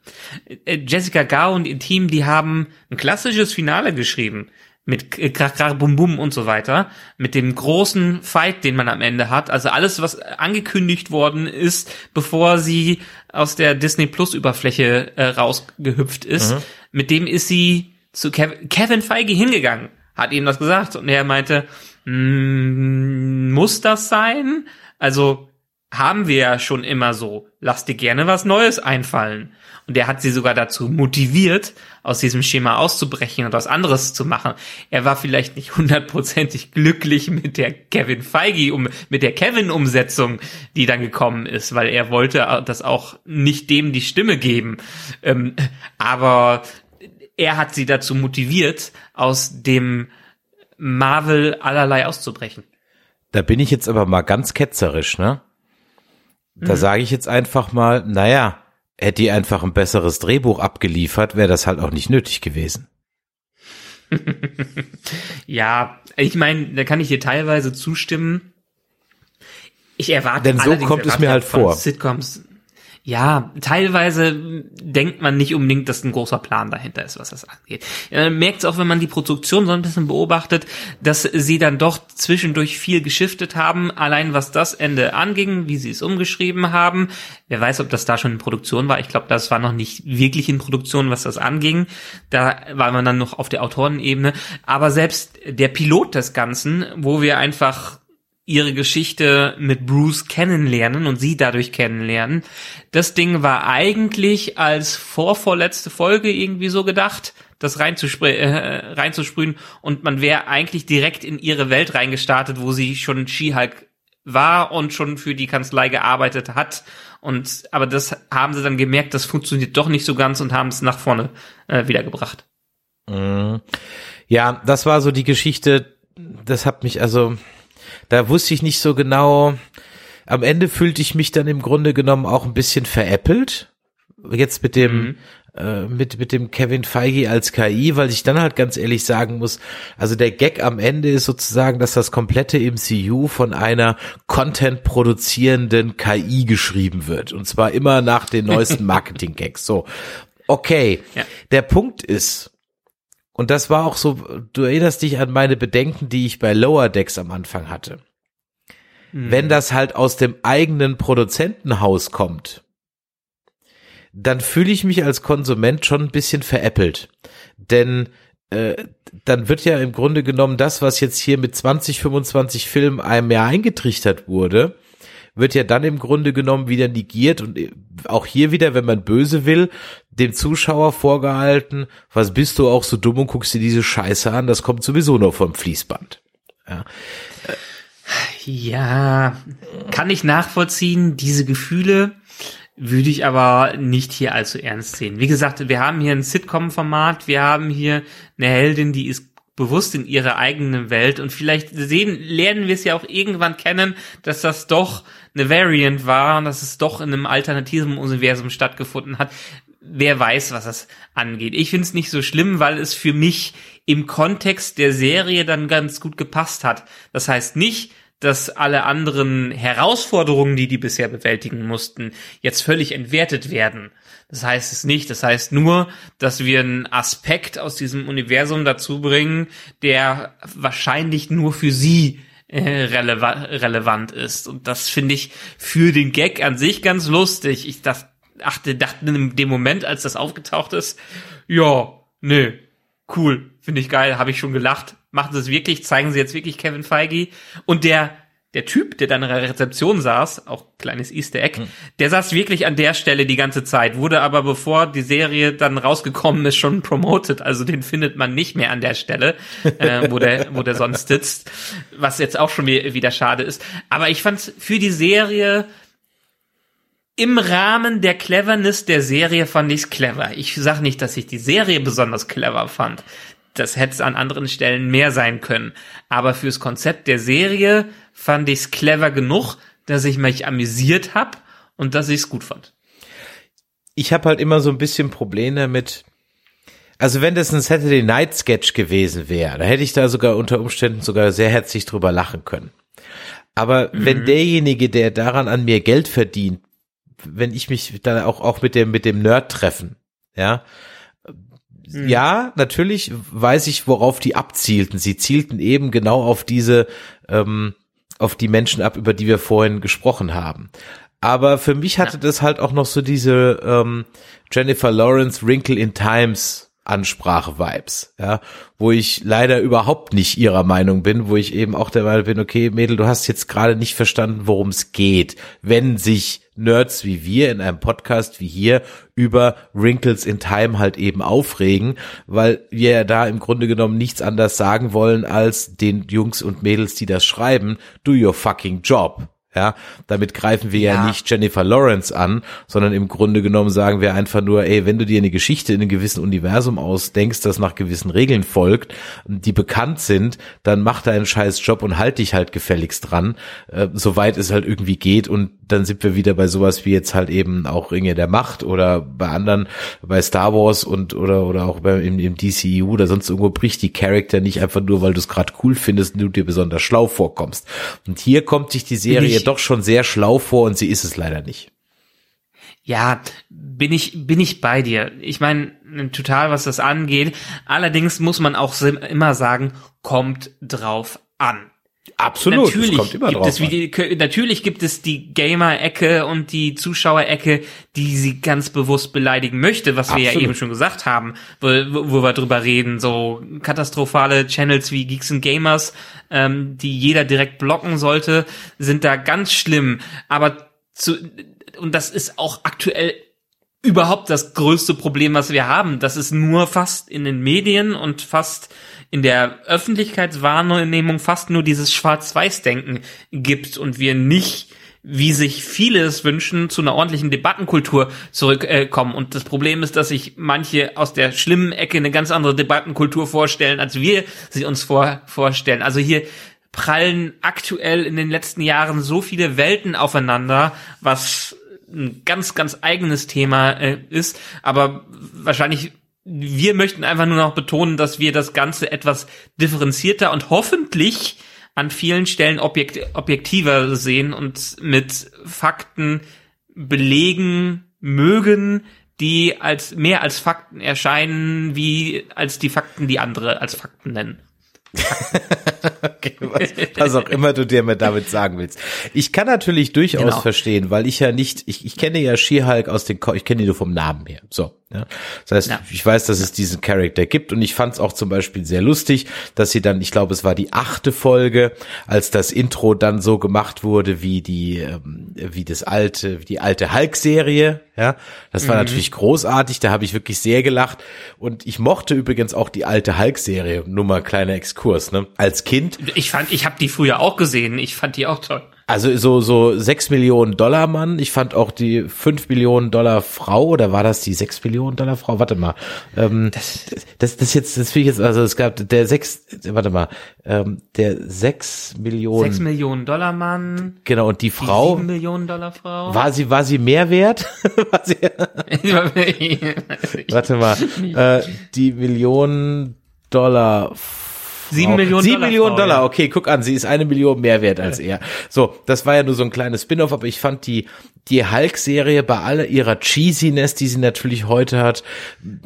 Äh, Jessica Gao und ihr Team, die haben ein klassisches Finale geschrieben. Mit äh, Krach, Krach, Bum, Bum und so weiter. Mit dem großen Fight, den man am Ende hat. Also alles, was angekündigt worden ist, bevor sie aus der Disney Plus Überfläche äh, rausgehüpft ist. Mit dem ist sie zu Kev Kevin Feige hingegangen. Hat ihm das gesagt. Und er meinte, "Mm, muss das sein? Also, haben wir ja schon immer so. Lass dir gerne was Neues einfallen. Und er hat sie sogar dazu motiviert, aus diesem Schema auszubrechen und was anderes zu machen. Er war vielleicht nicht hundertprozentig glücklich mit der Kevin Feige, um, mit der Kevin-Umsetzung, die dann gekommen ist, weil er wollte das auch nicht dem die Stimme geben. Ähm, aber er hat sie dazu motiviert, aus dem Marvel allerlei auszubrechen. Da bin ich jetzt aber mal ganz ketzerisch, ne? Mhm. Da sage ich jetzt einfach mal, naja, hätte die einfach ein besseres Drehbuch abgeliefert, wäre das halt auch nicht nötig gewesen. Ja, ich meine, da kann ich dir teilweise zustimmen. Ich erwarte Denn so kommt es mir halt vor. Sitcoms. Ja, teilweise denkt man nicht unbedingt, dass ein großer Plan dahinter ist, was das angeht. Man merkt es auch, wenn man die Produktion so ein bisschen beobachtet, dass sie dann doch zwischendurch viel geschiftet haben, allein was das Ende anging, wie sie es umgeschrieben haben. Wer weiß, ob das da schon in Produktion war. Ich glaube, das war noch nicht wirklich in Produktion, was das anging. Da war man dann noch auf der Autorenebene. Aber selbst der Pilot des Ganzen, wo wir einfach ihre Geschichte mit Bruce kennenlernen und sie dadurch kennenlernen. Das Ding war eigentlich als vorvorletzte Folge irgendwie so gedacht, das reinzuspr äh, reinzusprühen und man wäre eigentlich direkt in ihre Welt reingestartet, wo sie schon She-Hulk war und schon für die Kanzlei gearbeitet hat. Und aber das haben sie dann gemerkt, das funktioniert doch nicht so ganz und haben es nach vorne äh, wiedergebracht. Ja, das war so die Geschichte, das hat mich also, da wusste ich nicht so genau, am Ende fühlte ich mich dann im Grunde genommen auch ein bisschen veräppelt, jetzt mit dem, äh, mit, mit dem Kevin Feige als KI, weil ich dann halt ganz ehrlich sagen muss, also der Gag am Ende ist sozusagen, dass das komplette MCU von einer Content produzierenden KI geschrieben wird. Und zwar immer nach den neuesten Marketing-Gags, so. Okay, Ja. der Punkt ist, und das war auch so, du erinnerst dich an meine Bedenken, die ich bei Lower Decks am Anfang hatte. Wenn das halt aus dem eigenen Produzentenhaus kommt, dann fühle ich mich als Konsument schon ein bisschen veräppelt. Denn äh, dann wird ja im Grunde genommen das, was jetzt hier mit 20, 25 Filmen einem Jahr eingetrichtert wurde, wird ja dann im Grunde genommen wieder negiert und äh, auch hier wieder, wenn man böse will, dem Zuschauer vorgehalten, was bist du auch so dumm und guckst dir diese Scheiße an, das kommt sowieso nur vom Fließband. Ja, kann ich nachvollziehen, diese Gefühle würde ich aber nicht hier allzu ernst sehen. Wie gesagt, wir haben hier ein Sitcom-Format, wir haben hier eine Heldin, die ist bewusst in ihrer eigenen Welt und vielleicht sehen, lernen wir es ja auch irgendwann kennen, dass das doch eine Variant war und dass es doch in einem alternativen Universum stattgefunden hat. Wer weiß, was das angeht. Ich finde es nicht so schlimm, weil es für mich im Kontext der Serie dann ganz gut gepasst hat. Das heißt nicht, dass alle anderen Herausforderungen, die die bisher bewältigen mussten, jetzt völlig entwertet werden. Das heißt es nicht. Das heißt nur, dass wir einen Aspekt aus diesem Universum dazu bringen, der wahrscheinlich nur für sie äh, releva relevant ist. Und das finde ich für den Gag an sich ganz lustig. Ich dachte, achte, dachte in dem Moment, als das aufgetaucht ist, ja, nee, cool, finde ich geil, habe ich schon gelacht. Machen sie es wirklich, zeigen sie jetzt wirklich Kevin Feige. Und der, der Typ, der dann in der Rezeption saß, auch kleines Easter Egg, mhm. der saß wirklich an der Stelle die ganze Zeit, wurde aber bevor die Serie dann rausgekommen ist, schon promoted. Also den findet man nicht mehr an der Stelle, äh, wo der, wo der sonst sitzt. Was jetzt auch schon wieder schade ist. Aber ich fand für die Serie im Rahmen der Cleverness der Serie fand ich's clever. Ich sag nicht, dass ich die Serie besonders clever fand. Das hätte es an anderen Stellen mehr sein können. Aber fürs Konzept der Serie fand ich's clever genug, dass ich mich amüsiert hab und dass ich's gut fand. Ich habe halt immer so ein bisschen Probleme mit. Also wenn das ein Saturday Night Sketch gewesen wäre, da hätte ich da sogar unter Umständen sogar sehr herzlich drüber lachen können. Aber mhm. wenn derjenige, der daran an mir Geld verdient, wenn ich mich dann auch, auch mit dem, mit dem Nerd treffen, ja. Hm. Ja, natürlich weiß ich, worauf die abzielten. Sie zielten eben genau auf diese, ähm, auf die Menschen ab, über die wir vorhin gesprochen haben. Aber für mich hatte das halt auch noch so diese ähm, Jennifer Lawrence Wrinkle in Times Ansprache-Vibes, ja, wo ich leider überhaupt nicht ihrer Meinung bin, wo ich eben auch der Meinung bin, okay, Mädel, du hast jetzt gerade nicht verstanden, worum es geht, wenn sich Nerds wie wir in einem Podcast wie hier über Wrinkles in Time halt eben aufregen, weil wir ja da im Grunde genommen nichts anders sagen wollen als den Jungs und Mädels, die das schreiben, do your fucking job. Ja, damit greifen wir ja. ja. nicht Jennifer Lawrence an, sondern im Grunde genommen sagen wir einfach nur, ey, wenn du dir eine Geschichte in einem gewissen Universum ausdenkst, das nach gewissen Regeln folgt, die bekannt sind, dann mach deinen scheiß Job und halt dich halt gefälligst dran, äh, soweit es halt irgendwie geht und dann sind wir wieder bei sowas wie jetzt halt eben auch Ringe der Macht oder bei anderen, bei Star Wars und oder oder auch bei, im, im DCU oder sonst irgendwo bricht die Charakter nicht einfach nur, weil du es gerade cool findest und du dir besonders schlau vorkommst. Und hier kommt sich die Serie doch schon sehr schlau vor und sie ist es leider nicht. Ja, bin ich, bin ich bei dir. Ich meine, total, was das angeht. Allerdings muss man auch immer sagen, kommt drauf an. Absolut. Natürlich gibt es wie die, natürlich gibt es die Gamer-Ecke und die Zuschauer-Ecke, die sie ganz bewusst beleidigen möchte, was Absolut. wir ja eben schon gesagt haben, wo, wo wir drüber reden, so katastrophale Channels wie Geeks and Gamers, ähm, die jeder direkt blocken sollte, sind da ganz schlimm. Aber zu, und das ist auch aktuell überhaupt das größte Problem, was wir haben. Das ist nur fast in den Medien und fast in der Öffentlichkeitswahrnehmung fast nur dieses Schwarz-Weiß-Denken gibt und wir nicht wie sich viele es wünschen, zu einer ordentlichen Debattenkultur zurückkommen. Und das Problem ist, dass sich manche aus der schlimmen Ecke eine ganz andere Debattenkultur vorstellen, als wir sie uns vor, vorstellen. Also hier prallen aktuell in den letzten Jahren so viele Welten aufeinander, was ein ganz, ganz eigenes Thema äh, ist. Aber wahrscheinlich wir möchten einfach nur noch betonen, dass wir das Ganze etwas differenzierter und hoffentlich an vielen Stellen objekt objektiver sehen und mit Fakten belegen mögen, die als mehr als Fakten erscheinen, wie als die Fakten, die andere als Fakten nennen. okay, was, was, auch immer du dir mal damit sagen willst. Ich kann natürlich durchaus genau. verstehen, weil ich ja nicht, ich, ich kenne ja She-Hulk aus den, ich kenne ihn nur vom Namen her. So, ja. Das heißt, ja. ich weiß, dass es diesen Charakter gibt und ich fand es auch zum Beispiel sehr lustig, dass sie dann, ich glaube, es war die achte Folge, als das Intro dann so gemacht wurde wie die, ähm, wie das alte, wie die alte Hulk-Serie. Ja, das war mhm. natürlich großartig. Da habe ich wirklich sehr gelacht und ich mochte übrigens auch die alte Hulk-Serie. Nur mal kleiner Exkurs. Ne, als Kind. Ich fand, ich habe die früher auch gesehen. Ich fand die auch toll. Also so so sechs Millionen Dollar Mann. Ich fand auch die fünf Millionen Dollar Frau oder war das die sechs Millionen Dollar Frau? Warte mal. Ähm, das, das das jetzt das finde ich jetzt also es gab der sechs warte mal ähm, der sechs Millionen sechs Millionen Dollar Mann. Genau und die Frau sieben Millionen Dollar Frau. war sie war sie mehr wert? war sie, warte mal äh, die Millionen Dollar Sieben Millionen Sieben Dollar Millionen Dollar, ja. okay, guck an, sie ist eine Million mehr wert als er. So, das war ja nur so ein kleines Spin-off, aber ich fand die, die Hulk-Serie bei aller ihrer Cheesiness, die sie natürlich heute hat,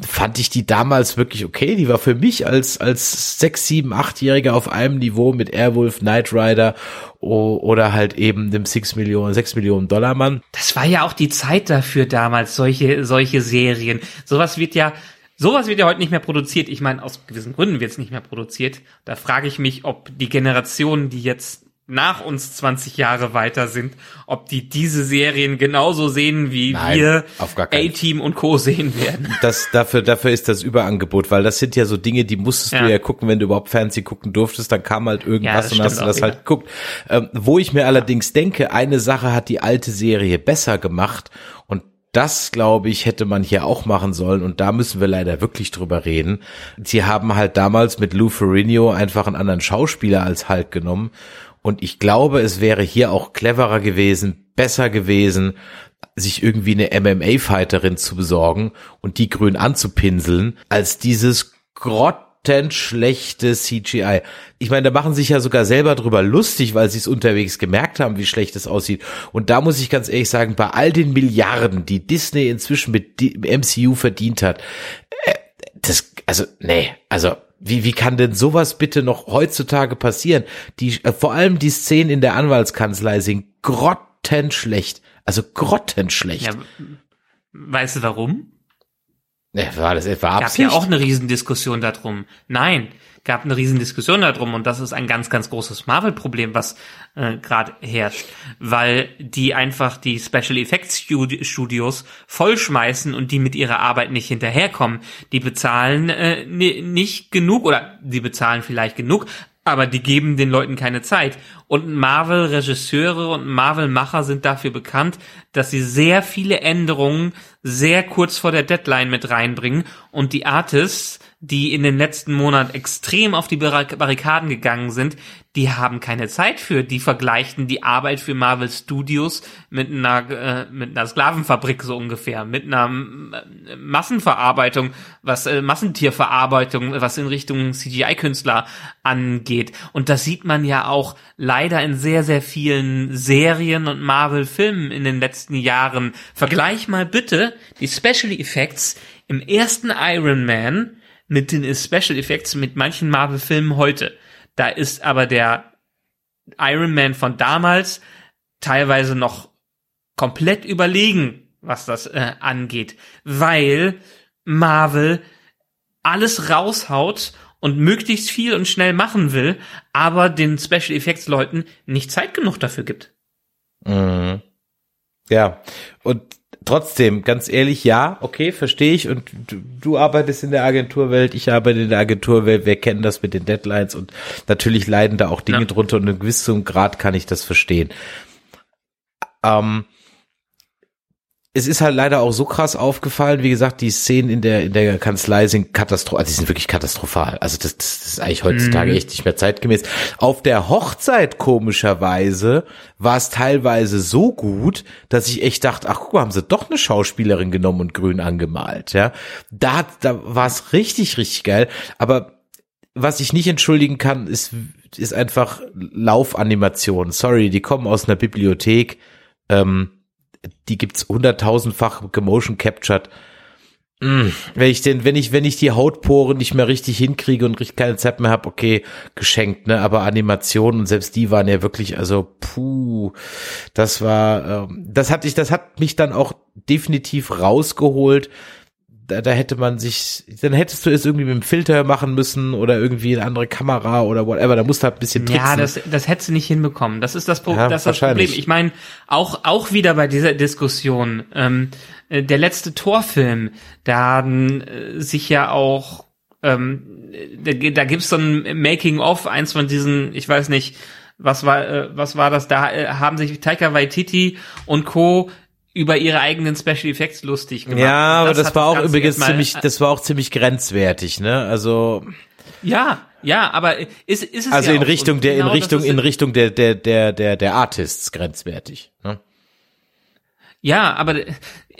fand ich die damals wirklich okay. Die war für mich als, als sechs, sieben, achtjähriger auf einem Niveau mit Airwolf, Knight Rider oder halt eben dem six Millionen, sechs Millionen Dollar Mann. Das war ja auch die Zeit dafür damals, solche, solche Serien. Sowas wird ja, sowas wird ja heute nicht mehr produziert. Ich meine, aus gewissen Gründen wird es nicht mehr produziert. Da frage ich mich, ob die Generationen, die jetzt nach uns 20 Jahre weiter sind, ob die diese Serien genauso sehen, wie Nein, wir A-Team und Co. sehen werden. Das, dafür, dafür ist das Überangebot, weil das sind ja so Dinge, die musstest Ja. du ja gucken, wenn du überhaupt Fernsehen gucken durftest, dann kam halt Ja, irgendwas das und hast du das wieder. halt geguckt. Ähm, wo ich mir allerdings denke, eine Sache hat die alte Serie besser gemacht und das, glaube ich, hätte man hier auch machen sollen und da müssen wir leider wirklich drüber reden. Sie haben halt damals mit Lou Ferrigno einfach einen anderen Schauspieler als Hulk genommen und ich glaube, es wäre hier auch cleverer gewesen, besser gewesen, sich irgendwie eine MMA-Fighterin zu besorgen und die grün anzupinseln, als dieses grottenschlechte CGI. Ich meine, da machen sich ja sogar selber drüber lustig, weil sie es unterwegs gemerkt haben, wie schlecht es aussieht. Und da muss ich ganz ehrlich sagen, bei all den Milliarden, die Disney inzwischen mit MCU verdient hat, äh, das, also, nee, also, wie, wie kann denn sowas bitte noch heutzutage passieren? Die, äh, vor allem die Szenen in der Anwaltskanzlei sind grottenschlecht. Also grottenschlecht. Ja, weißt du warum? War das etwa gab Absicht? ja auch eine Riesendiskussion darum. Nein, gab eine Riesendiskussion darum und das ist ein ganz, ganz großes Marvel-Problem, was äh, gerade herrscht, weil die einfach die Special Effects Studi- Studios vollschmeißen und die mit ihrer Arbeit nicht hinterherkommen. Die bezahlen äh, ni- nicht genug oder die bezahlen vielleicht genug, aber die geben den Leuten keine Zeit. Und Marvel-Regisseure und Marvel-Macher sind dafür bekannt, dass sie sehr viele Änderungen sehr kurz vor der Deadline mit reinbringen und die Artists, die in den letzten Monaten extrem auf die Barrik- Barrikaden gegangen sind, die haben keine Zeit für. Die vergleichen die Arbeit für Marvel Studios mit einer, äh, mit einer Sklavenfabrik so ungefähr, mit einer äh, Massenverarbeitung, was äh, Massentierverarbeitung, was in Richtung CGI-Künstler angeht. Und das sieht man ja auch leider in sehr, sehr vielen Serien und Marvel-Filmen in den letzten Jahren. Vergleich mal bitte die Special Effects im ersten Iron Man mit den Special Effects mit manchen Marvel-Filmen heute. Da ist aber der Iron Man von damals teilweise noch komplett überlegen, was das äh, angeht, weil Marvel alles raushaut und möglichst viel und schnell machen will, aber den Special Effects Leuten nicht Zeit genug dafür gibt. Mhm. Ja, und trotzdem, ganz ehrlich, ja, okay, verstehe ich. Und du, du arbeitest in der Agenturwelt, ich arbeite in der Agenturwelt, wir kennen das mit den Deadlines und natürlich leiden da auch Dinge Ja. drunter und in einem gewissen Grad kann ich das verstehen. Ähm, es ist halt leider auch so krass aufgefallen, wie gesagt, die Szenen in der, in der Kanzlei sind katastrophal, also die sind wirklich katastrophal. Also das, das, ist eigentlich heutzutage Mhm. echt nicht mehr zeitgemäß. Auf der Hochzeit, komischerweise, war es teilweise so gut, dass ich echt dachte, ach guck mal, haben sie doch eine Schauspielerin genommen und grün angemalt, ja. Da, da war es richtig, richtig geil. Aber was ich nicht entschuldigen kann, ist, ist einfach Laufanimation. Sorry, die kommen aus einer Bibliothek. Ähm, die gibt's hunderttausendfach gemotion captured. Mm, Wenn ich den, wenn ich, wenn ich die Hautporen nicht mehr richtig hinkriege und richtig keine Zeit mehr habe, okay, geschenkt, ne? Aber Animationen und selbst die waren ja wirklich, also puh, das war, ähm, das hat ich, das hat mich dann auch definitiv rausgeholt. Da, da hätte man sich, dann hättest du es irgendwie mit dem Filter machen müssen oder irgendwie eine andere Kamera oder whatever. Da musst du halt ein bisschen tricksen. Ja, das, das hättest du nicht hinbekommen. Das ist das, Pro Ja, das, ist das. Problem. Ich meine, auch, auch wieder bei dieser Diskussion, ähm, äh, der letzte Torfilm, da haben äh, sich ja auch, ähm, da, da gibt's so ein Making-of, eins von diesen, ich weiß nicht, was war, äh, was war das? Da äh, haben sich Taika Waititi und Co über ihre eigenen Special Effects lustig gemacht. Ja, aber das, das, war auch übrigens ziemlich, äh, das war auch ziemlich grenzwertig, ne? Also ja, ja, aber ist, ist es also ja in auch. Richtung der in genau das Richtung in Richtung der der der der der Artists grenzwertig, ne? Ja, aber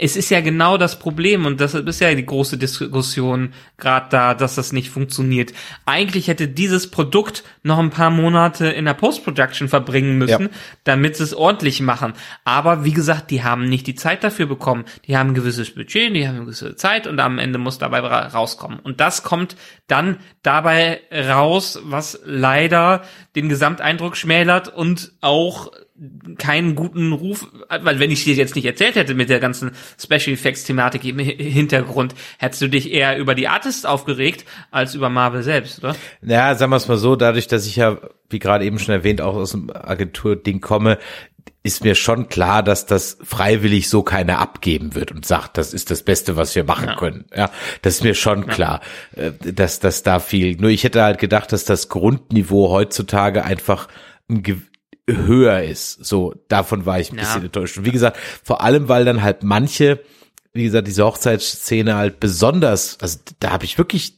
es ist ja genau das Problem und das ist ja die große Diskussion gerade da, dass das nicht funktioniert. Eigentlich hätte dieses Produkt noch ein paar Monate in der Post-Production verbringen müssen, Ja. damit sie es ordentlich machen. Aber wie gesagt, die haben nicht die Zeit dafür bekommen. Die haben ein gewisses Budget, die haben eine gewisse Zeit und am Ende muss dabei ra- rauskommen. Und das kommt dann dabei raus, was leider den Gesamteindruck schmälert und auch keinen guten Ruf, weil wenn ich dir jetzt nicht erzählt hätte mit der ganzen Special Effects Thematik im Hi- Hintergrund, hättest du dich eher über die Artists aufgeregt als über Marvel selbst, oder? Ja, sagen wir es mal so, dadurch, dass ich ja, wie gerade eben schon erwähnt, auch aus dem Agenturding komme, ist mir schon klar, dass das freiwillig so keiner abgeben wird und sagt, das ist das Beste, was wir machen Ja. können. Ja, das ist mir schon klar, äh, dass, dass da viel, nur ich hätte halt gedacht, dass das Grundniveau heutzutage einfach ein höher ist. So, davon war ich ein Ja. bisschen enttäuscht. Und wie gesagt, vor allem, weil dann halt manche, wie gesagt, diese Hochzeitsszene halt besonders, also da habe ich wirklich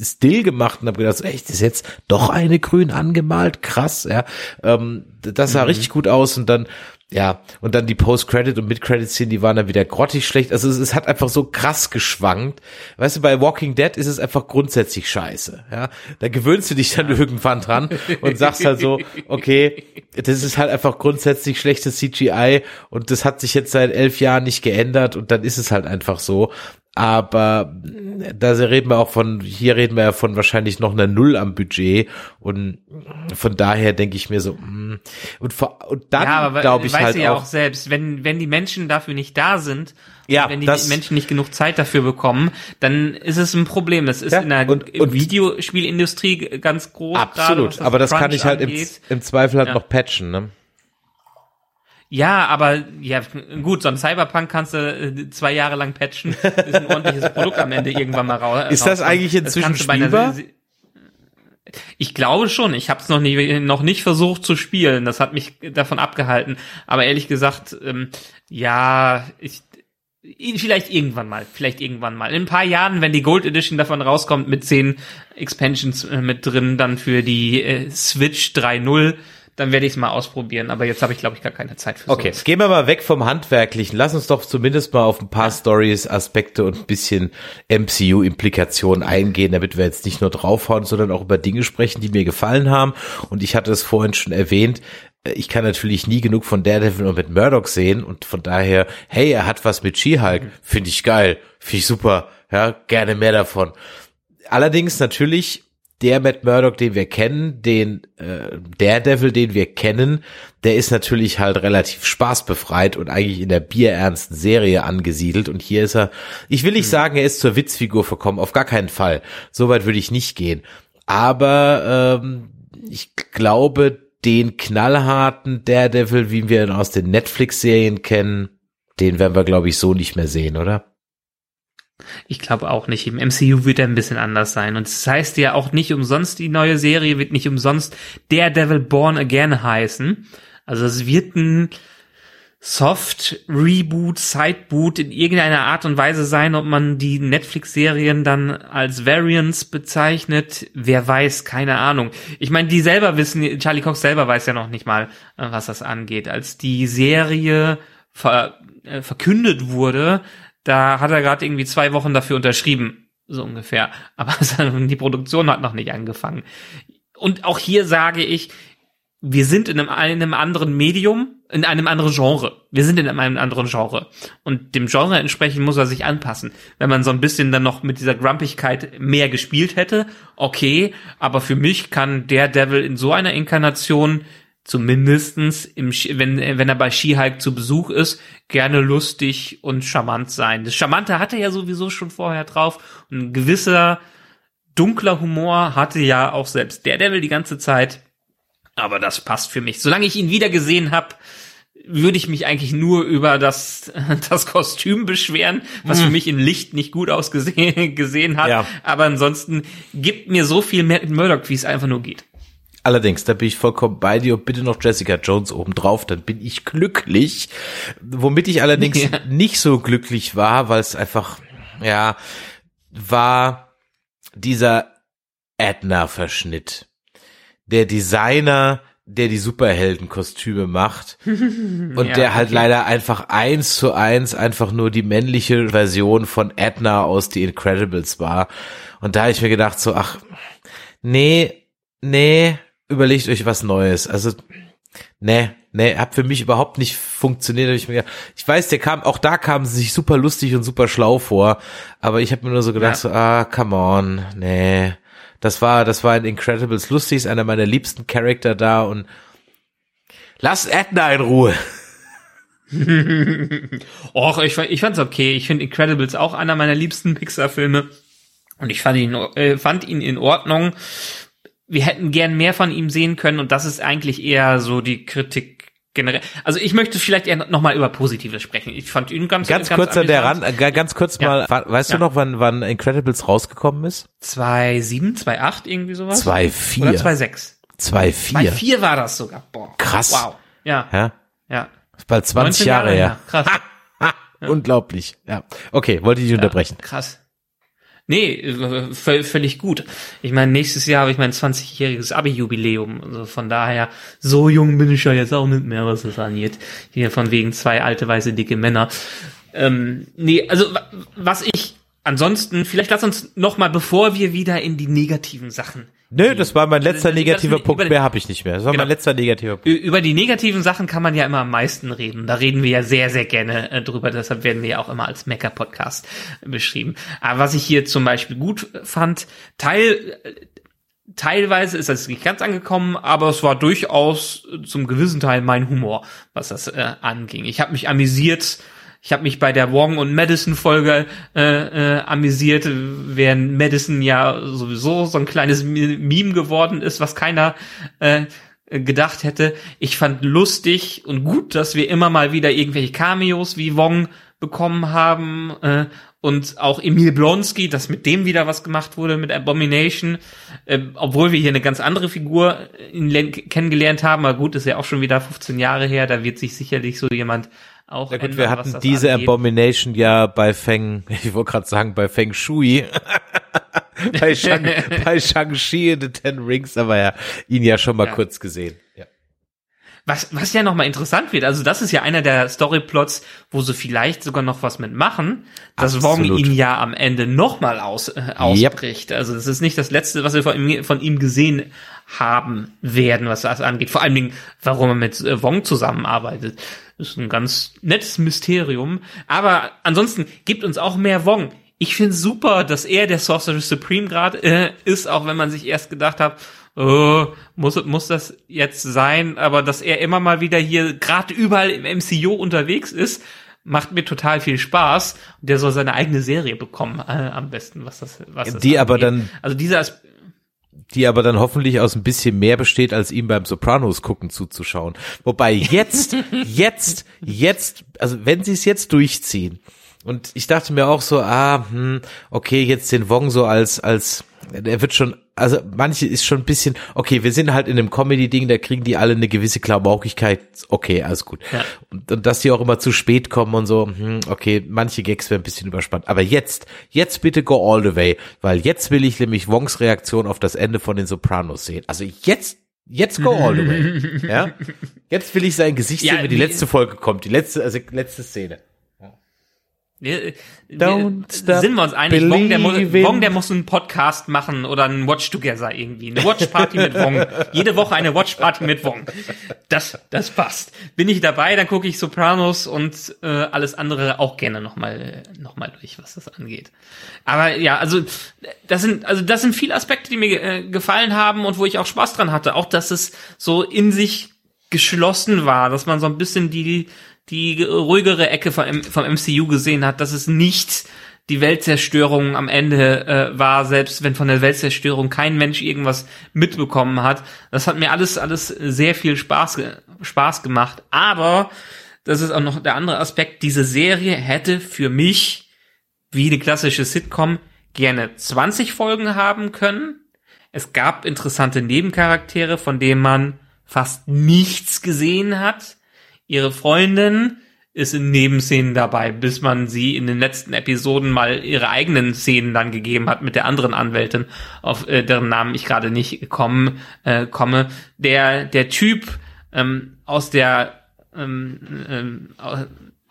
still gemacht und habe gedacht, so, echt, ist jetzt doch eine grün angemalt, krass, ja. Ähm, das sah richtig gut aus und dann, ja, und dann die Post-Credit und Mid-Credit-Szenen, die waren dann wieder grottig schlecht. Also es, es hat einfach so krass geschwankt. Weißt du, bei Walking Dead ist es einfach grundsätzlich scheiße, ja. Da gewöhnst du dich dann irgendwann dran und sagst halt so, okay, das ist halt einfach grundsätzlich schlechtes CGI und das hat sich jetzt seit elf Jahren nicht geändert und dann ist es halt einfach so. Aber da reden wir auch von, hier reden wir ja von wahrscheinlich noch einer Null am Budget und von daher denke ich mir so, mm. und, vor, und dann ja, glaube ich weißt halt ja auch, auch selbst, wenn, wenn die Menschen dafür nicht da sind, Ja, wenn die Menschen nicht genug Zeit dafür bekommen, dann ist es ein Problem. Das ist Ja, in der und- und- Videospielindustrie ganz groß. gerade, absolut, was aber das kann Crunch ich halt im, im Zweifel halt Ja. noch patchen, ne? Ja, aber ja gut, so ein Cyberpunk kannst du äh, zwei Jahre lang patchen, ist ein ordentliches Produkt am Ende irgendwann mal raus. Ist das eigentlich inzwischen einer spielbar? Ich glaube schon. Ich habe es noch nicht noch nicht versucht zu spielen. Das hat mich davon abgehalten. Aber ehrlich gesagt, ähm, ja, ich vielleicht irgendwann mal, vielleicht irgendwann mal. In ein paar Jahren, wenn die Gold Edition davon rauskommt mit zehn Expansions äh, mit drin, dann für die äh, Switch 3.0, dann werde ich es mal ausprobieren. Aber jetzt habe ich, glaube ich, gar keine Zeit für Okay, sowas. gehen wir mal weg vom Handwerklichen. Lass uns doch zumindest mal auf ein paar Stories, Aspekte und ein bisschen MCU-Implikationen eingehen, damit wir jetzt nicht nur draufhauen, sondern auch über Dinge sprechen, die mir gefallen haben. Und ich hatte es vorhin schon erwähnt, äh, ich kann natürlich nie genug von Daredevil und mit Murdoch sehen und von daher, hey, er hat was mit She-Hulk, finde ich geil, finde ich super, ja, gerne mehr davon. Allerdings natürlich der Matt Murdock, den wir kennen, den äh, Daredevil, den wir kennen, der ist natürlich halt relativ spaßbefreit und eigentlich in der bierernsten Serie angesiedelt. Und hier ist er, ich will nicht sagen, er ist zur Witzfigur verkommen, auf gar keinen Fall. Soweit würde ich nicht gehen. Aber ähm, ich glaube, den knallharten Daredevil, wie wir ihn aus den Netflix-Serien kennen, den werden wir, glaube ich, so nicht mehr sehen, oder? Ich glaube auch nicht. Im MCU wird er ein bisschen anders sein. Und das heißt ja auch nicht umsonst, die neue Serie wird nicht umsonst Daredevil Born Again heißen. Also es wird ein Soft Reboot, Sideboot in irgendeiner Art und Weise sein, ob man die Netflix-Serien dann als Variants bezeichnet. Wer weiß, keine Ahnung. Ich meine, die selber wissen, Charlie Cox selber weiß ja noch nicht mal, äh, was das angeht. Als die Serie ver, äh, verkündet wurde, da hat er gerade irgendwie zwei Wochen dafür unterschrieben, so ungefähr. Aber die Produktion hat noch nicht angefangen. Und auch hier sage ich, wir sind in einem, einem anderen Medium, in einem anderen Genre. Wir sind in einem anderen Genre. Und dem Genre entsprechend muss er sich anpassen. Wenn man so ein bisschen dann noch mit dieser Grumpigkeit mehr gespielt hätte, okay. Aber für mich kann der Devil in so einer Inkarnation zumindestens im, wenn, wenn er bei She-Hulk zu Besuch ist, gerne lustig und charmant sein. Das Charmante hatte er ja sowieso schon vorher drauf. Und ein gewisser dunkler Humor hatte ja auch selbst der Devil die ganze Zeit. Aber das passt für mich. Solange ich ihn wieder gesehen habe, würde ich mich eigentlich nur über das, das Kostüm beschweren, was für mich im Licht nicht gut ausgesehen gesehen hat. Ja. Aber ansonsten gibt mir so viel mehr Murdoch, wie es einfach nur geht. Allerdings, da bin ich vollkommen bei dir und bitte noch Jessica Jones obendrauf, dann bin ich glücklich. Womit ich allerdings ja. nicht so glücklich war, weil es einfach, ja, war dieser Edna-Verschnitt. Der Designer, der die Superheldenkostüme macht und ja, der halt okay. leider einfach eins zu eins einfach nur die männliche Version von Edna aus The Incredibles war. Und da habe ich mir gedacht so, ach, nee, nee, überlegt euch was Neues. Also, nee, nee, hat für mich überhaupt nicht funktioniert. Ich, mir ich weiß, der kam, auch da kamen sie sich super lustig und super schlau vor, aber ich habe mir nur so gedacht, ja. so, ah, come on, nee. Das war, das war ein Incredibles lustig, ist einer meiner liebsten Charakter da und lass Edna in Ruhe. Och, ich, ich fand's okay. Ich finde Incredibles auch einer meiner liebsten Pixar-Filme. Und ich fand ihn, äh, fand ihn in Ordnung wir hätten gern mehr von ihm sehen können und das ist eigentlich eher so die Kritik generell. Also ich möchte vielleicht eher nochmal über Positives sprechen. Ich fand ihn ganz ganz, ganz kurz an der Rand, äh, ganz kurz ja. mal, weißt ja. du noch, wann wann Incredibles rausgekommen ist? 2,7, 2,8 irgendwie sowas? 2,4 oder 2,6. 2,4. 2,4 war das sogar. Boah. Krass. Wow. Ja. Ja. Ja. Bald 20 Jahre, Jahre her. Krass. Unglaublich. Ja. Okay, wollte ich nicht unterbrechen. Krass. Nee, völlig gut. Ich meine, nächstes Jahr habe ich mein 20-jähriges Abi-Jubiläum. Also von daher, so jung bin ich ja jetzt auch nicht mehr, was das angeht. Hier von wegen zwei alte, weiße, dicke Männer. Ähm, nee, also was ich ansonsten, vielleicht lass uns noch mal, bevor wir wieder in die negativen Sachen Nö, das war mein letzter negativer das, Punkt, mehr habe ich nicht mehr. Das war genau. mein letzter negativer Punkt. Über die negativen Sachen kann man ja immer am meisten reden. Da reden wir ja sehr, sehr gerne äh, drüber. Deshalb werden wir ja auch immer als Mecker-Podcast beschrieben. Aber was ich hier zum Beispiel gut fand, Teil, teilweise ist das nicht ganz angekommen, aber es war durchaus zum gewissen Teil mein Humor, was das äh, anging. Ich habe mich amüsiert, ich habe mich bei der Wong und Madison Folge äh, äh, amüsiert, während Madison ja sowieso so ein kleines Meme geworden ist, was keiner äh, gedacht hätte. Ich fand lustig und gut, dass wir immer mal wieder irgendwelche Cameos wie Wong bekommen haben äh, und auch Emil Blonsky, dass mit dem wieder was gemacht wurde mit Abomination, äh, obwohl wir hier eine ganz andere Figur kennengelernt haben. Aber gut, ist ja auch schon wieder 15 Jahre her, da wird sich sicherlich so jemand auch ja gut, ändern, wir hatten diese angeht. Abomination ja bei Feng, ich wollte gerade sagen, bei Feng Shui. bei Shang, bei Shang-Chi in the Ten Rings, aber ja, ihn ja schon mal ja. kurz gesehen. Ja. Was, was ja nochmal interessant wird, also das ist ja einer der Storyplots, wo sie vielleicht sogar noch was mitmachen, dass Absolut. Wong ihn ja am Ende nochmal aus, äh, ausbricht. Yep. Also das ist nicht das Letzte, was wir von ihm, von ihm gesehen haben werden, was das angeht. Vor allen Dingen, warum er mit äh, Wong zusammenarbeitet. Das ist ein ganz nettes Mysterium. Aber ansonsten gibt uns auch mehr Wong. Ich finde super, dass er der Sorcerer Supreme gerade äh, ist, auch wenn man sich erst gedacht hat, oh, muss, muss das jetzt sein? Aber dass er immer mal wieder hier gerade überall im MCU unterwegs ist, macht mir total viel Spaß. Der soll seine eigene Serie bekommen, äh, am besten, was das, was das Die angeht. aber dann, also dieser Aspekt, die aber dann hoffentlich aus ein bisschen mehr besteht, als ihm beim Sopranos gucken zuzuschauen. Wobei jetzt, jetzt, jetzt, also wenn sie es jetzt durchziehen, und ich dachte mir auch so, ah, hm, okay, jetzt den Wong so als, als, er wird schon, also manche ist schon ein bisschen, okay, wir sind halt in einem Comedy-Ding, da kriegen die alle eine gewisse Klamaukigkeit, okay, alles gut. Ja. Und, und dass die auch immer zu spät kommen und so, hm, okay, manche Gags wären ein bisschen überspannt. Aber jetzt, jetzt bitte go all the way, weil jetzt will ich nämlich Wongs Reaktion auf das Ende von den Sopranos sehen. Also jetzt Jetzt go all the way. ja? Jetzt will ich sein Gesicht ja, sehen, wenn die letzte Folge kommt, die letzte, also letzte Szene. Wir, wir, sind wir uns einig, Wong der, muss, Wong, der muss einen Podcast machen oder ein Watch Together irgendwie. Eine Watch Party mit Wong. Jede Woche eine Watch Party mit Wong. Das, das passt. Bin ich dabei, dann gucke ich Sopranos und äh, alles andere auch gerne nochmal noch mal durch, was das angeht. Aber ja, also das sind, also das sind viele Aspekte, die mir äh, gefallen haben und wo ich auch Spaß dran hatte. Auch, dass es so in sich geschlossen war, dass man so ein bisschen die die ruhigere Ecke vom, vom MCU gesehen hat, dass es nicht die Weltzerstörung am Ende äh, war, selbst wenn von der Weltzerstörung kein Mensch irgendwas mitbekommen hat. Das hat mir alles, alles sehr viel Spaß, Spaß gemacht. Aber, das ist auch noch der andere Aspekt, diese Serie hätte für mich, wie eine klassische Sitcom, gerne 20 Folgen haben können, Es gab interessante Nebencharaktere, von denen man fast nichts gesehen hat. Ihre Freundin ist in Nebenszenen dabei, bis man sie in den letzten Episoden mal ihre eigenen Szenen dann gegeben hat mit der anderen Anwältin, auf äh, deren Namen ich gerade nicht kommen, äh, komme. Der, der Typ ähm, aus der ähm, ähm,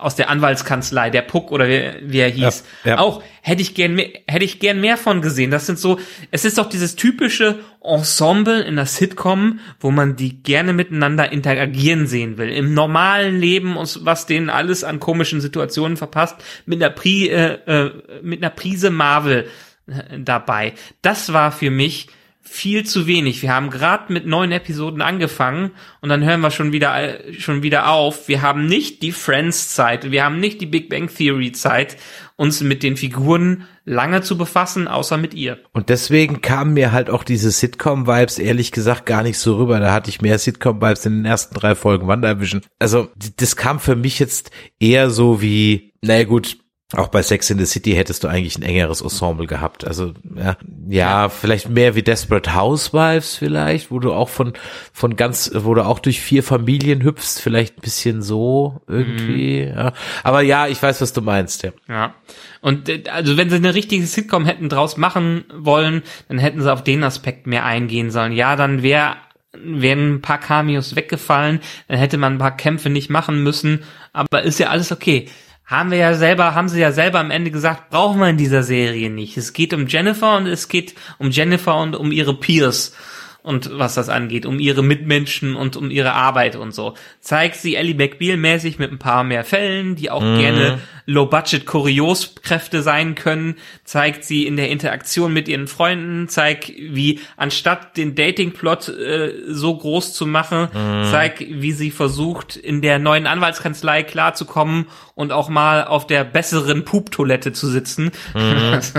aus der Anwaltskanzlei, der Puck oder wie, wie er hieß, Ja, ja. auch hätte ich gern mehr, hätte ich gern mehr von gesehen. Das sind so, es ist doch dieses typische Ensemble in der Sitcom, wo man die gerne miteinander interagieren sehen will. Im normalen Leben und was denen alles an komischen Situationen verpasst, mit einer, Pri, äh, äh, mit einer Prise Marvel äh, dabei. Das war für mich viel zu wenig. Wir haben gerade mit neun Episoden angefangen und dann hören wir schon wieder schon wieder auf. Wir haben nicht die Friends Zeit, wir haben nicht die Big Bang Theory Zeit, uns mit den Figuren lange zu befassen, außer mit ihr. Und deswegen kamen mir halt auch diese Sitcom-Vibes ehrlich gesagt gar nicht so rüber. Da hatte ich mehr Sitcom-Vibes in den ersten drei Folgen WandaVision. Also das kam für mich jetzt eher so wie, naja gut, auch bei Sex in the City hättest du eigentlich ein engeres Ensemble gehabt. Also ja, ja, vielleicht mehr wie Desperate Housewives vielleicht, wo du auch von von ganz, wo du auch durch vier Familien hüpfst, vielleicht ein bisschen so irgendwie. Ja. Aber ja, ich weiß, was du meinst. Ja. Ja. Und äh, also wenn sie eine richtige Sitcom hätten draus machen wollen, dann hätten sie auf den Aspekt mehr eingehen sollen. Ja, dann wäre wären ein paar Cameos weggefallen, dann hätte man ein paar Kämpfe nicht machen müssen, aber ist ja alles okay. Haben wir ja selber, haben sie ja selber am Ende gesagt, brauchen wir in dieser Serie nicht. Es geht um Jennifer und es geht um Jennifer und um ihre Peers und was das angeht, um ihre Mitmenschen und um ihre Arbeit und so. Zeigt sie Ellie McBeal mäßig mit ein paar mehr Fällen, die auch gerne Low-Budget Kurioskräfte sein können, zeigt sie in der Interaktion mit ihren Freunden, zeigt wie anstatt den Dating-Plot äh, so groß zu machen, zeigt wie sie versucht in der neuen Anwaltskanzlei klarzukommen und auch mal auf der besseren Pup-Toilette zu sitzen, was,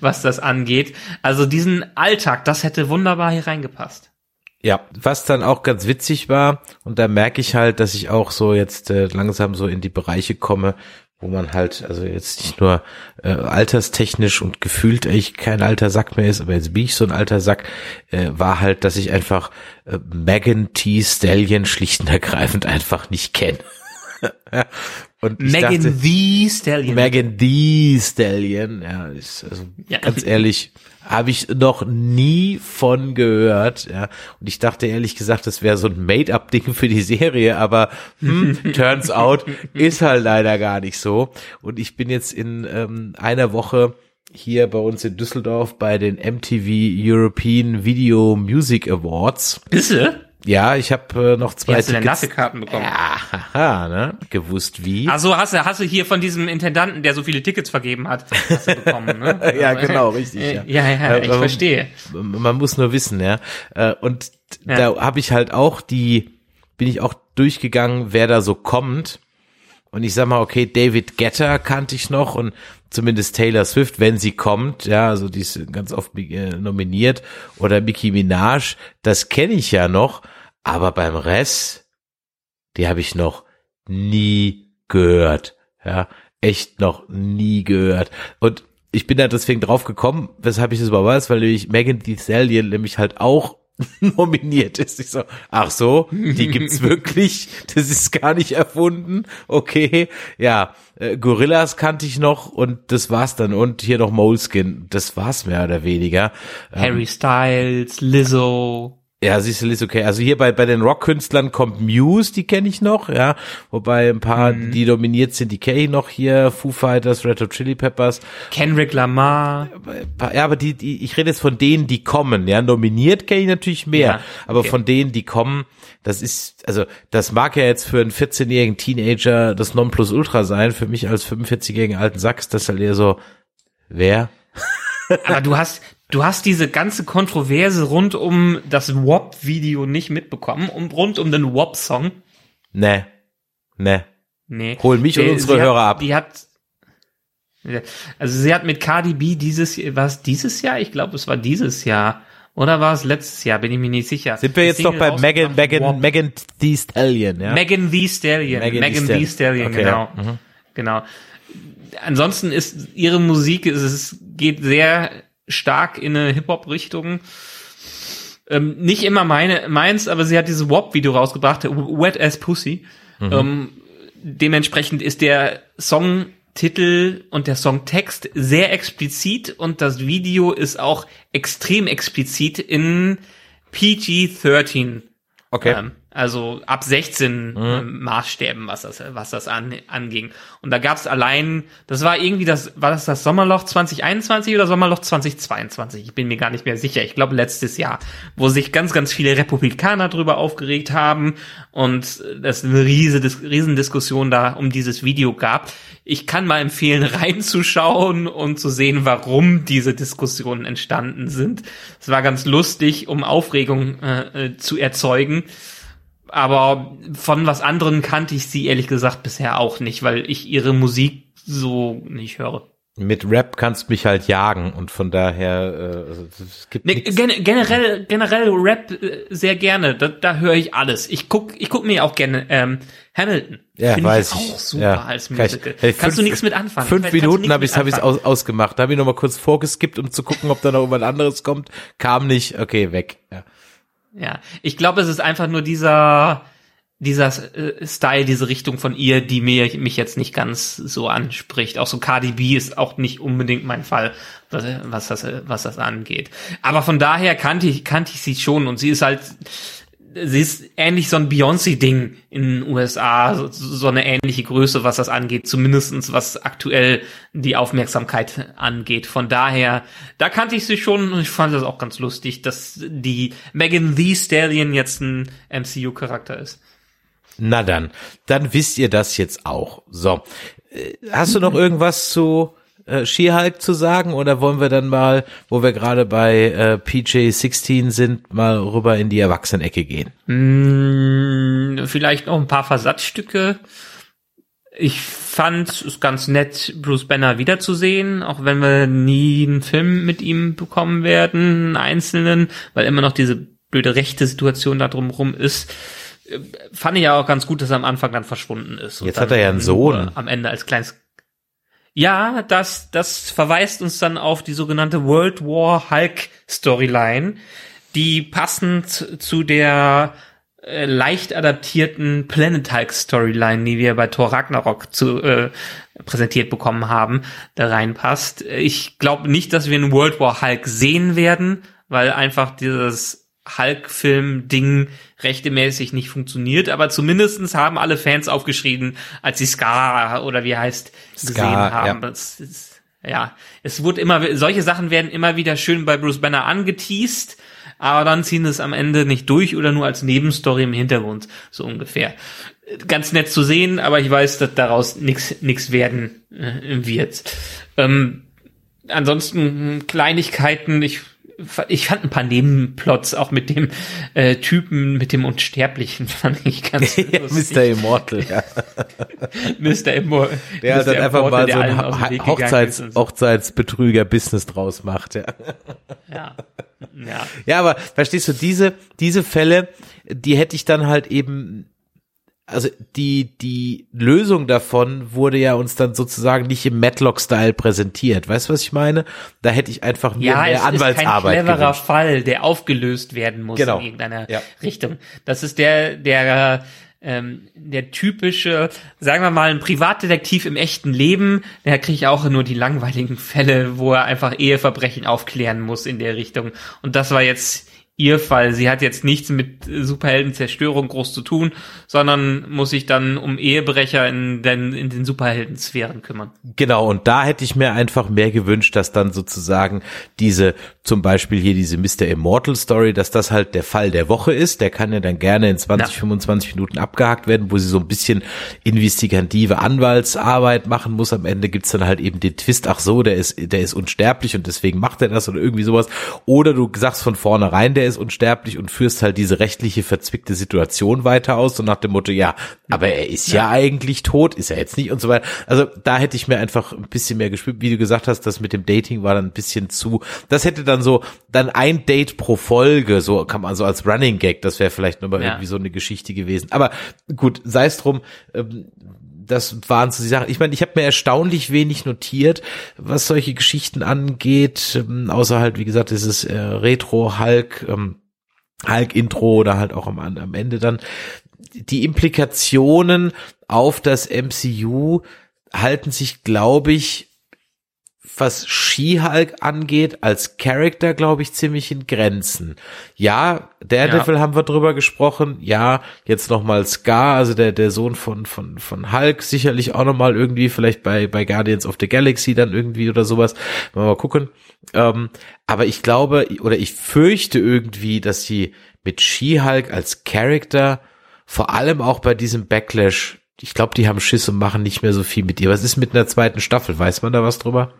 was das angeht. Also diesen Alltag, das hätte wunderbar hier reingepasst. Ja, was dann auch ganz witzig war, und da merke ich halt, dass ich auch so jetzt äh, langsam so in die Bereiche komme, wo man halt, also jetzt nicht nur äh, alterstechnisch und gefühlt eigentlich kein alter Sack mehr ist, aber jetzt bin ich so ein alter Sack, äh, war halt, dass ich einfach äh, Megan T. Stallion schlicht und ergreifend einfach nicht kenne. und ich Megan dachte, the Stallion. Megan Thee Stallion, ja, ist, also Ja. ganz ehrlich, habe ich noch nie von gehört, ja. Und ich dachte ehrlich gesagt, das wäre so ein Made-up-Ding für die Serie, aber hm, turns out ist halt leider gar nicht so. Und ich bin jetzt in ähm, einer Woche hier bei uns in Düsseldorf bei den MTV European Video Music Awards. Bisse? Ja, ich habe äh, noch Wie zwei hast du denn Tickets. dafür Karten bekommen? Ja, haha, ne? Gewusst wie. Also hast du, hast du hier von diesem Intendanten, der so viele Tickets vergeben hat, hast du bekommen, ne? Ja, Also, genau, richtig, äh, ja. Ja, ja, Äh, ich ähm, verstehe. man muss nur wissen, ja. Äh, Und Ja. da habe ich halt auch die, bin ich auch durchgegangen, wer da so kommt. Und ich sag mal, okay, David Getter kannte ich noch und zumindest Taylor Swift, wenn sie kommt, ja, also die ist ganz oft äh, nominiert oder Nicki Minaj, das kenne ich ja noch, aber beim Rest, die habe ich noch nie gehört, ja, echt noch nie gehört. Und ich bin da deswegen drauf gekommen, weshalb ich das überhaupt weiß, weil nämlich Megan Thee Stallion nämlich halt auch nominiert ist. Ich so, ach so, die gibt's wirklich, das ist gar nicht erfunden. Okay, ja, äh, Gorillas kannte ich noch und das war's dann und hier noch Moleskin, das war's mehr oder weniger. Ähm, Harry Styles, Lizzo. Ja, siehst du, ist okay. Also hier bei, bei den Rockkünstlern kommt Muse, die kenne ich noch, ja. Wobei ein paar, die dominiert sind, die kenne ich noch hier. Foo Fighters, Red Hot Chili Peppers. Kendrick Lamar. Ja, aber die, die, ich rede jetzt von denen, die kommen, ja. Nominiert kenne ich natürlich mehr. Ja, aber okay. von denen, die kommen, das ist, also, das mag ja jetzt für einen 14-jährigen Teenager das Nonplusultra sein. Für mich als 45-jährigen alten Sack ist das halt eher so, wer? Aber du hast, du hast diese ganze Kontroverse rund um das WAP-Video nicht mitbekommen, um, rund um den WAP-Song. Ne, ne. Nee. Hol mich und unsere Hörer hat, ab. Die hat, also sie hat mit Cardi B dieses, war es dieses Jahr? Ich glaube, es war dieses Jahr. Oder war es letztes Jahr? Bin ich mir nicht sicher. Sind wir jetzt noch Single bei Megan, Megan. Megan Thee Stallion, ja? Megan Thee Stallion. Megan Thee Stallion. Okay, genau. ja. Mhm. Genau. Ansonsten ist ihre Musik, es geht sehr stark in eine Hip-Hop-Richtung. Ähm, nicht immer meine, meins, aber sie hat dieses WAP-Video rausgebracht, Wet As Pussy. Mhm. Ähm, dementsprechend ist der Songtitel und der Songtext sehr explizit und das Video ist auch extrem explizit in PG-13. Okay. Ähm, also ab 16 mhm. ähm, Maßstäben, was das, was das an, anging. Und da gab es allein, das war irgendwie das, war das das Sommerloch 2021 oder Sommerloch 2022? Ich bin mir gar nicht mehr sicher. Ich glaube letztes Jahr, wo sich ganz, ganz viele Republikaner drüber aufgeregt haben und es eine riese, riesen Diskussion da um dieses Video gab. Ich kann mal empfehlen, reinzuschauen und zu sehen, warum diese Diskussionen entstanden sind. Es war ganz lustig, um Aufregung äh, äh zu erzeugen aber von was anderem kannte ich sie ehrlich gesagt bisher auch nicht, weil ich ihre Musik so nicht höre. Mit Rap kannst du mich halt jagen und von daher äh, es gibt nee, gen generell generell Rap äh, sehr gerne. Da, da höre ich alles. Ich guck ich guck mir auch gerne ähm, Hamilton. Ja, Find weiß ich. Auch super ja. als Musical. Kann ich, Kannst fünf, du nichts mit anfangen? Fünf Minuten habe ich habe ich aus, ausgemacht. Da habe ich noch mal kurz vorgeskippt, um zu gucken, ob da noch irgendwas anderes kommt. Kam nicht. Okay, weg. Ja. Ja, ich glaube, es ist einfach nur dieser dieser äh, Style, diese Richtung von ihr, die mir mich jetzt nicht ganz so anspricht. Auch so Cardi B ist auch nicht unbedingt mein Fall, was, was das was das angeht. Aber von daher kannte ich kannte ich sie schon und sie ist halt sie ist ähnlich so ein Beyoncé-Ding in den USA, so, so, eine ähnliche Größe, was das angeht, zumindestens was aktuell die Aufmerksamkeit angeht. Von daher, da kannte ich sie schon und ich fand das auch ganz lustig, dass die Megan Thee Stallion jetzt ein MCU-Charakter ist. Na dann, dann wisst ihr das jetzt auch. So, äh, hast du noch irgendwas zu äh, She-Hulk zu sagen oder wollen wir dann mal, wo wir gerade bei äh, PJ16 sind, mal rüber in die Erwachsenenecke gehen? Mm, vielleicht noch ein paar Versatzstücke. Ich fand es ganz nett, Bruce Banner wiederzusehen, auch wenn wir nie einen Film mit ihm bekommen werden, einen einzelnen, weil immer noch diese blöde rechte Situation da drumherum ist. Äh, fand ich ja auch ganz gut, dass er am Anfang dann verschwunden ist. Jetzt hat er ja einen Sohn. Am Ende als kleines ja, das, das verweist uns dann auf die sogenannte World War Hulk Storyline, die passend zu der äh, leicht adaptierten Planet Hulk Storyline, die wir bei Thor Ragnarok zu, äh, präsentiert bekommen haben, da reinpasst. Ich glaube nicht, dass wir einen World War Hulk sehen werden, weil einfach dieses Hulk-Film-Ding rechtemäßig nicht funktioniert, aber zumindestens haben alle Fans aufgeschrieben, als sie Scar oder wie heißt Scar, gesehen haben. Ja. Es, es, ja, es wurde immer, solche Sachen werden immer wieder schön bei Bruce Banner angeteased, aber dann ziehen es am Ende nicht durch oder nur als Nebenstory im Hintergrund, so ungefähr. Ganz nett zu sehen, aber ich weiß, dass daraus nichts nix werden äh, wird. Ähm, ansonsten Kleinigkeiten, ich ich fand ein paar Nebenplots auch mit dem äh, Typen, mit dem Unsterblichen, fand ich ganz lustig. Mr. Immortal, ja. Mr. Immortal. Der halt dann einfach mal so ein Hochzeits, Hochzeitsbetrüger-Business draus macht, ja. Ja. Ja. ja, aber verstehst du, diese, diese Fälle, die hätte ich dann halt eben also die, die Lösung davon wurde ja uns dann sozusagen nicht im Matlock-Style präsentiert. Weißt du, was ich meine? Da hätte ich einfach nur ja, mehr Anwaltsarbeit. Ja, ist kein cleverer gewünscht. Fall, der aufgelöst werden muss genau. in irgendeiner ja. Richtung. Das ist der, der, ähm, der typische, sagen wir mal, ein Privatdetektiv im echten Leben, der kriegt auch nur die langweiligen Fälle, wo er einfach Eheverbrechen aufklären muss in der Richtung. Und das war jetzt ihr Fall. Sie hat jetzt nichts mit Superheldenzerstörung groß zu tun, sondern muss sich dann um Ehebrecher in den, in den Superheldensphären kümmern. Genau, und da hätte ich mir einfach mehr gewünscht, dass dann sozusagen diese, zum Beispiel hier diese Mr. Immortal Story, dass das halt der Fall der Woche ist. Der kann ja dann gerne in 20, ja. 25 Minuten abgehakt werden, wo sie so ein bisschen investigative Anwaltsarbeit machen muss. Am Ende gibt's dann halt eben den Twist, ach so, der ist, der ist unsterblich und deswegen macht er das oder irgendwie sowas. Oder du sagst von vornherein, der ist unsterblich und führst halt diese rechtliche verzwickte Situation weiter aus, so nach dem Motto, ja, aber er ist ja, ja eigentlich tot, ist er jetzt nicht und so weiter. Also da hätte ich mir einfach ein bisschen mehr gespielt, wie du gesagt hast, das mit dem Dating war dann ein bisschen zu, das hätte dann so, dann ein Date pro Folge, so kann man so als Running Gag, das wäre vielleicht nochmal ja. irgendwie so eine Geschichte gewesen. Aber gut, sei es drum, ähm, das waren so die Sachen. Ich meine, ich habe mir erstaunlich wenig notiert, was solche Geschichten angeht, ähm, außer halt, wie gesagt, dieses äh, Retro-Hulk, ähm, Hulk-Intro oder halt auch am, am Ende dann. Die Implikationen auf das MCU halten sich, glaube ich, was She-Hulk angeht, als Charakter, glaube ich, ziemlich in Grenzen. Ja, Daredevil ja. haben wir drüber gesprochen. Ja, jetzt nochmal Scar, also der, der Sohn von, von, von Hulk, sicherlich auch nochmal irgendwie, vielleicht bei, bei Guardians of the Galaxy dann irgendwie oder sowas. Mal, mal gucken. Ähm, aber ich glaube, oder ich fürchte irgendwie, dass sie mit She-Hulk als Charakter, vor allem auch bei diesem Backlash, ich glaube, die haben Schiss und machen nicht mehr so viel mit ihr. Was ist mit einer zweiten Staffel? Weiß man da was drüber?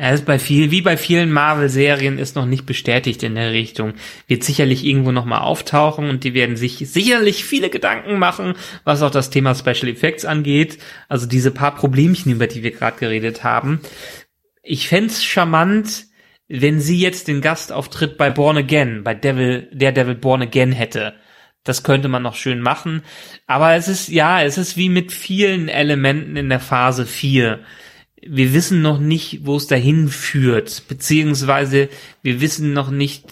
Er ist bei viel, wie bei vielen Marvel-Serien, ist noch nicht bestätigt in der Richtung. Wird sicherlich irgendwo nochmal auftauchen und die werden sich sicherlich viele Gedanken machen, was auch das Thema Special Effects angeht. Also diese paar Problemchen, über die wir gerade geredet haben. Ich fände charmant, wenn sie jetzt den Gastauftritt bei Born Again, bei Devil, der Devil Born Again hätte. Das könnte man noch schön machen. Aber es ist, ja, es ist wie mit vielen Elementen in der Phase 4 wir wissen noch nicht, wo es dahin führt, beziehungsweise wir wissen noch nicht,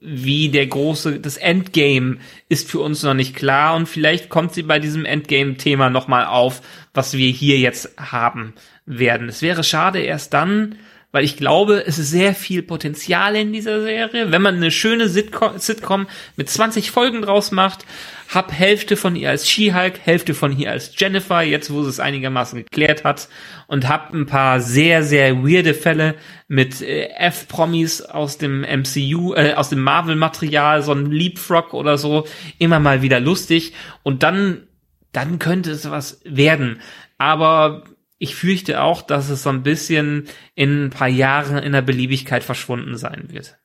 wie der große, das Endgame ist für uns noch nicht klar und vielleicht kommt sie bei diesem Endgame-Thema nochmal auf, was wir hier jetzt haben werden. Es wäre schade erst dann, weil ich glaube, es ist sehr viel Potenzial in dieser Serie. Wenn man eine schöne Sitcom, mit 20 Folgen draus macht, hab Hälfte von ihr als She-Hulk, Hälfte von ihr als Jennifer, jetzt wo sie es einigermaßen geklärt hat und hab ein paar sehr, sehr weirde Fälle mit äh, F-Promis aus dem MCU, äh, aus dem Marvel-Material, so ein Leapfrog oder so, immer mal wieder lustig und dann, dann könnte es was werden. Aber ich fürchte auch, dass es so ein bisschen in ein paar Jahren in der Beliebigkeit verschwunden sein wird.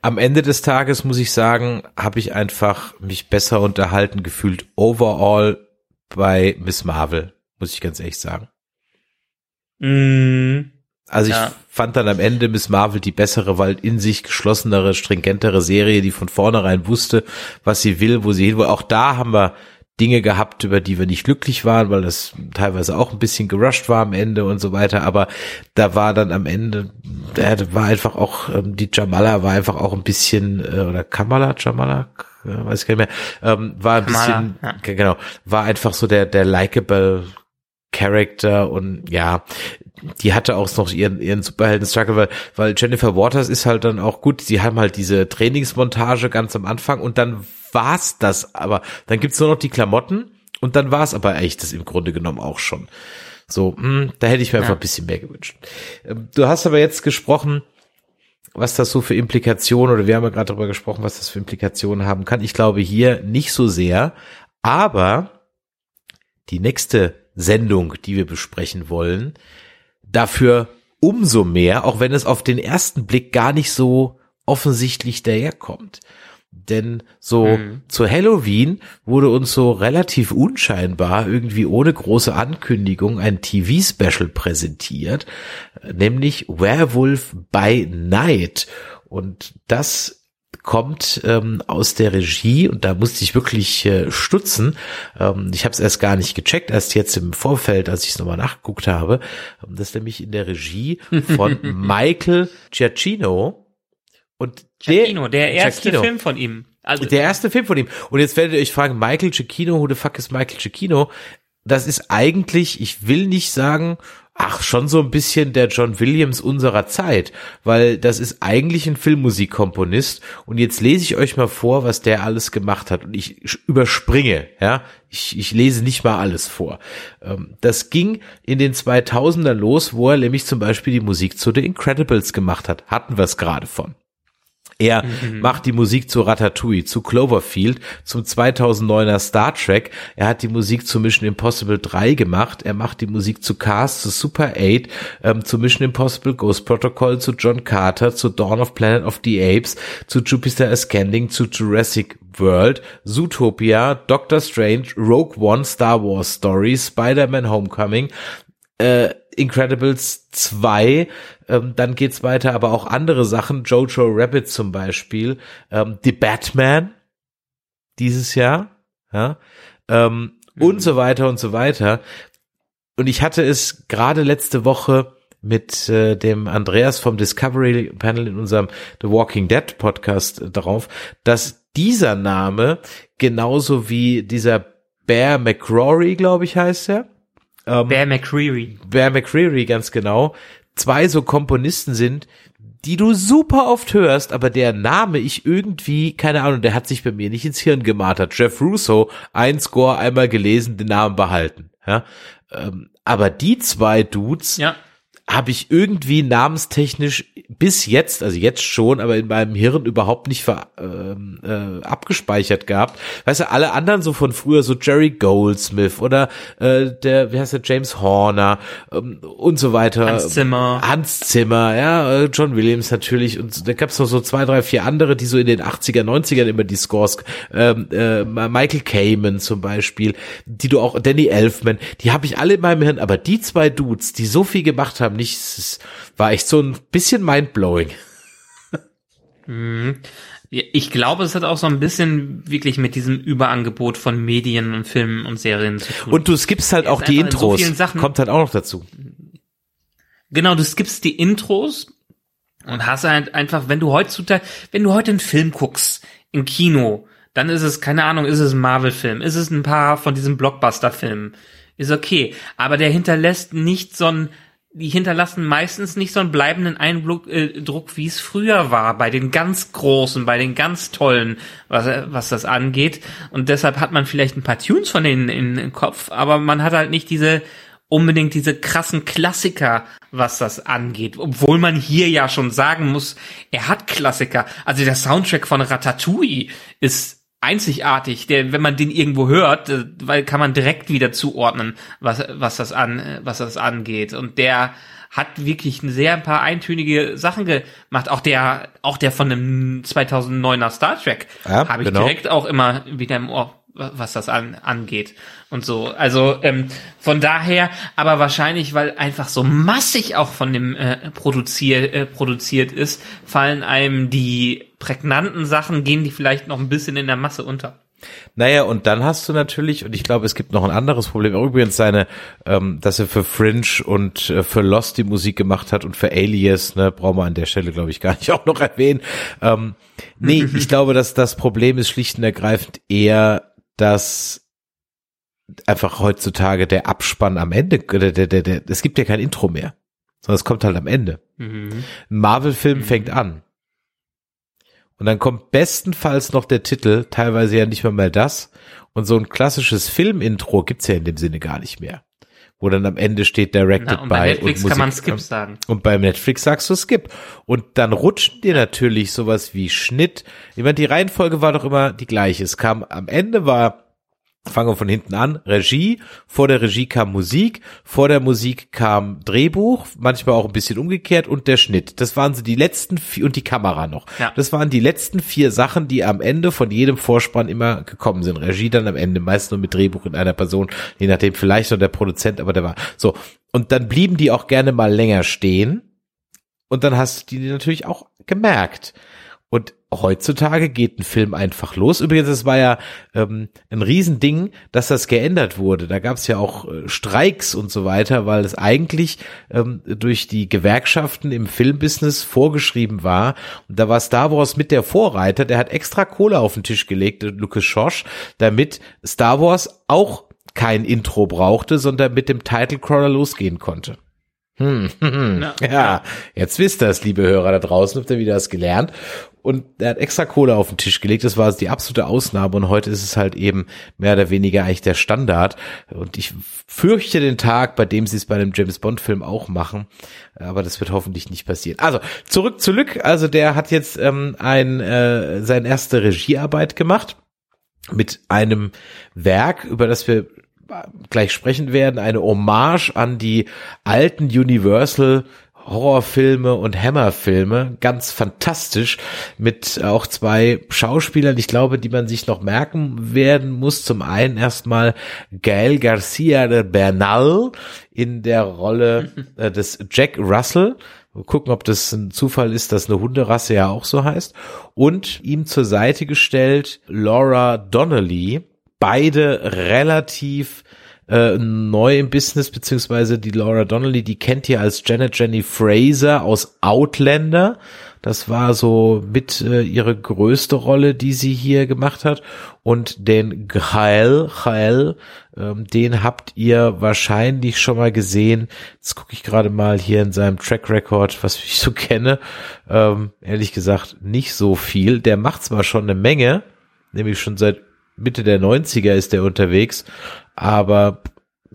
Am Ende des Tages muss ich sagen, habe ich einfach mich besser unterhalten gefühlt overall bei Miss Marvel, muss ich ganz ehrlich sagen. Mm, also ja. ich fand dann am Ende Miss Marvel die bessere, weil in sich geschlossenere, stringentere Serie, die von vornherein wusste, was sie will, wo sie hin will. Auch da haben wir Dinge gehabt, über die wir nicht glücklich waren, weil das teilweise auch ein bisschen gerusht war am Ende und so weiter. Aber da war dann am Ende, da war einfach auch, ähm, die Jamala war einfach auch ein bisschen, äh, oder Kamala, Jamala, äh, weiß ich gar nicht mehr, ähm, war ein Kamala, bisschen, ja. genau, war einfach so der, der likable Character und ja, die hatte auch noch ihren, ihren Superhelden-Struggle, weil, weil Jennifer Waters ist halt dann auch gut, sie haben halt diese Trainingsmontage ganz am Anfang und dann war's das. Aber dann gibt's nur noch die Klamotten und dann war's aber echt das im Grunde genommen auch schon. So, mh, hm, da hätte ich mir ja. einfach ein bisschen mehr gewünscht. Ähm, du hast aber jetzt gesprochen, was das so für Implikationen, oder wir haben ja gerade darüber gesprochen, was das für Implikationen haben kann. Ich glaube hier nicht so sehr, aber die nächste Sendung, die wir besprechen wollen, dafür umso mehr, auch wenn es auf den ersten Blick gar nicht so offensichtlich daherkommt. Denn so mhm. zu Halloween wurde uns so relativ unscheinbar irgendwie ohne große Ankündigung ein TV-Special präsentiert, nämlich Werewolf by Night. Und das kommt ähm, aus der Regie und da musste ich wirklich äh, stutzen. Ähm, ich habe es erst gar nicht gecheckt, erst jetzt im Vorfeld, als ich es nochmal nachgeguckt habe. Ähm, das ist nämlich in der Regie von Michael Giacchino. Und Giacchino, der, der erste Giacchino. Film von ihm. Also der erste Film von ihm. Und jetzt werdet ihr euch fragen, Michael Giacchino, who the fuck is Michael Giacchino? Das ist eigentlich, ich will nicht sagen, ach, schon so ein bisschen der John Williams unserer Zeit, weil das ist eigentlich ein Filmmusikkomponist und jetzt lese ich euch mal vor, was der alles gemacht hat und ich überspringe, ja, ich, ich lese nicht mal alles vor. Ähm, das ging in den 2000er los, wo er nämlich zum Beispiel die Musik zu The Incredibles gemacht hat, hatten wir es gerade von. Er mhm. macht die Musik zu Ratatouille, zu Cloverfield, zum 2009er Star Trek. Er hat die Musik zu Mission Impossible 3 gemacht. Er macht die Musik zu Cars, zu Super 8, ähm, zu Mission Impossible Ghost Protocol, zu John Carter, zu Dawn of Planet of the Apes, zu Jupiter Ascending, zu Jurassic World, Zootopia, Doctor Strange, Rogue One, Star Wars Story, Spider-Man Homecoming, äh, Incredibles 2, ähm, dann geht's weiter, aber auch andere Sachen, Jojo Rabbit zum Beispiel, ähm, The Batman dieses Jahr, ja, ähm, und so weiter und so weiter. Und ich hatte es gerade letzte Woche mit äh, dem Andreas vom Discovery Panel in unserem The Walking Dead Podcast äh, darauf, dass dieser Name genauso wie dieser Bear McCrory, glaube ich, heißt er. Ähm, Bear McCreary. Bear McCreary, ganz genau. Zwei so Komponisten sind, die du super oft hörst, aber der Name ich irgendwie, keine Ahnung, der hat sich bei mir nicht ins Hirn gemartert. Jeff Russo, ein Score, einmal gelesen, den Namen behalten. Ja, ähm, aber die zwei Dudes, ja habe ich irgendwie namenstechnisch bis jetzt, also jetzt schon, aber in meinem Hirn überhaupt nicht ver, ähm, äh, abgespeichert gehabt. Weißt du, alle anderen so von früher, so Jerry Goldsmith oder äh, der, wie heißt der, James Horner ähm, und so weiter. Hans Zimmer. Hans Zimmer, ja, äh, John Williams natürlich und da gab es noch so zwei, drei, vier andere, die so in den 80er, 90ern immer die Scores, ähm, äh, Michael Kamen zum Beispiel, die du auch, Danny Elfman, die habe ich alle in meinem Hirn, aber die zwei Dudes, die so viel gemacht haben, nicht, es war echt so ein bisschen mindblowing. Mhm. Ich glaube, es hat auch so ein bisschen wirklich mit diesem Überangebot von Medien und Filmen und Serien zu tun. Und du skippst halt auch die Intros. So Kommt halt auch noch dazu. Genau, du skippst die Intros und hast halt einfach, wenn du heutzutage, wenn du heute einen Film guckst, im Kino, dann ist es, keine Ahnung, ist es ein Marvel-Film, ist es ein paar von diesen Blockbuster-Filmen, ist okay. Aber der hinterlässt nicht so ein die hinterlassen meistens nicht so einen bleibenden Eindruck, äh, Druck, wie es früher war, bei den ganz Großen, bei den ganz Tollen, was, was das angeht. Und deshalb hat man vielleicht ein paar Tunes von denen den Kopf, aber man hat halt nicht diese unbedingt diese krassen Klassiker, was das angeht. Obwohl man hier ja schon sagen muss, er hat Klassiker. Also der Soundtrack von Ratatouille ist einzigartig, der, wenn man den irgendwo hört, äh, weil kann man direkt wieder zuordnen, was, was das an, was das angeht. Und der hat wirklich ein sehr ein paar eintönige Sachen gemacht. Auch der, auch der von dem 2009er Star Trek ja, habe ich genau. direkt auch immer wieder im Ohr was das an, angeht und so. Also ähm, von daher, aber wahrscheinlich, weil einfach so massig auch von dem äh, produziert, äh, produziert ist, fallen einem die prägnanten Sachen, gehen die vielleicht noch ein bisschen in der Masse unter. Naja, und dann hast du natürlich, und ich glaube, es gibt noch ein anderes Problem, übrigens seine, ähm, dass er für Fringe und äh, für Lost die Musik gemacht hat und für Alias, ne, brauchen wir an der Stelle, glaube ich, gar nicht auch noch erwähnen. Ähm, nee, ich glaube, dass das Problem ist schlicht und ergreifend eher dass einfach heutzutage der Abspann am Ende, der, der, der, der, es gibt ja kein Intro mehr, sondern es kommt halt am Ende. Mhm. Ein Marvel-Film mhm. fängt an. Und dann kommt bestenfalls noch der Titel, teilweise ja nicht mal mehr das. Und so ein klassisches Filmintro gibt's ja in dem Sinne gar nicht mehr. Wo dann am Ende steht Directed Na, und by. Bei Netflix und Musik, kann man Skip sagen. Und bei Netflix sagst du Skip. Und dann rutschen dir natürlich sowas wie Schnitt. Ich meine, die Reihenfolge war doch immer die gleiche. Es kam am Ende war Fangen wir von hinten an. Regie. Vor der Regie kam Musik. Vor der Musik kam Drehbuch. Manchmal auch ein bisschen umgekehrt und der Schnitt. Das waren so die letzten vier und die Kamera noch. Ja. Das waren die letzten vier Sachen, die am Ende von jedem Vorspann immer gekommen sind. Regie dann am Ende meist nur mit Drehbuch in einer Person. Je nachdem vielleicht noch der Produzent, aber der war so. Und dann blieben die auch gerne mal länger stehen. Und dann hast du die natürlich auch gemerkt. Und heutzutage geht ein Film einfach los. Übrigens, es war ja ähm, ein Riesending, dass das geändert wurde. Da gab es ja auch äh, Streiks und so weiter, weil es eigentlich ähm, durch die Gewerkschaften im Filmbusiness vorgeschrieben war. Und da war Star Wars mit der Vorreiter, der hat extra Kohle auf den Tisch gelegt, Lucas Schosch, damit Star Wars auch kein Intro brauchte, sondern mit dem Title Crawler losgehen konnte. Hm, hm, hm. Ja. ja, jetzt wisst ihr es, liebe Hörer da draußen, habt ihr wieder was gelernt. Und er hat extra Kohle auf den Tisch gelegt. Das war die absolute Ausnahme und heute ist es halt eben mehr oder weniger eigentlich der Standard. Und ich fürchte den Tag, bei dem sie es bei einem James Bond Film auch machen. Aber das wird hoffentlich nicht passieren. Also zurück zu Lück. Also der hat jetzt ähm, ein äh, seine erste Regiearbeit gemacht mit einem Werk, über das wir gleich sprechen werden, eine Hommage an die alten Universal Horrorfilme und Hammerfilme, ganz fantastisch, mit auch zwei Schauspielern, ich glaube, die man sich noch merken werden muss. Zum einen erstmal Gael Garcia de Bernal in der Rolle äh, des Jack Russell. Wir gucken, ob das ein Zufall ist, dass eine Hunderasse ja auch so heißt. Und ihm zur Seite gestellt Laura Donnelly, beide relativ äh, neu im Business, beziehungsweise die Laura Donnelly, die kennt ihr als Janet Jenny Fraser aus Outlander. Das war so mit äh, ihre größte Rolle, die sie hier gemacht hat. Und den Gael, Gael, ähm, den habt ihr wahrscheinlich schon mal gesehen. Jetzt gucke ich gerade mal hier in seinem Track Record, was ich so kenne. Ähm, ehrlich gesagt, nicht so viel. Der macht zwar schon eine Menge, nämlich schon seit Mitte der 90er ist der unterwegs, aber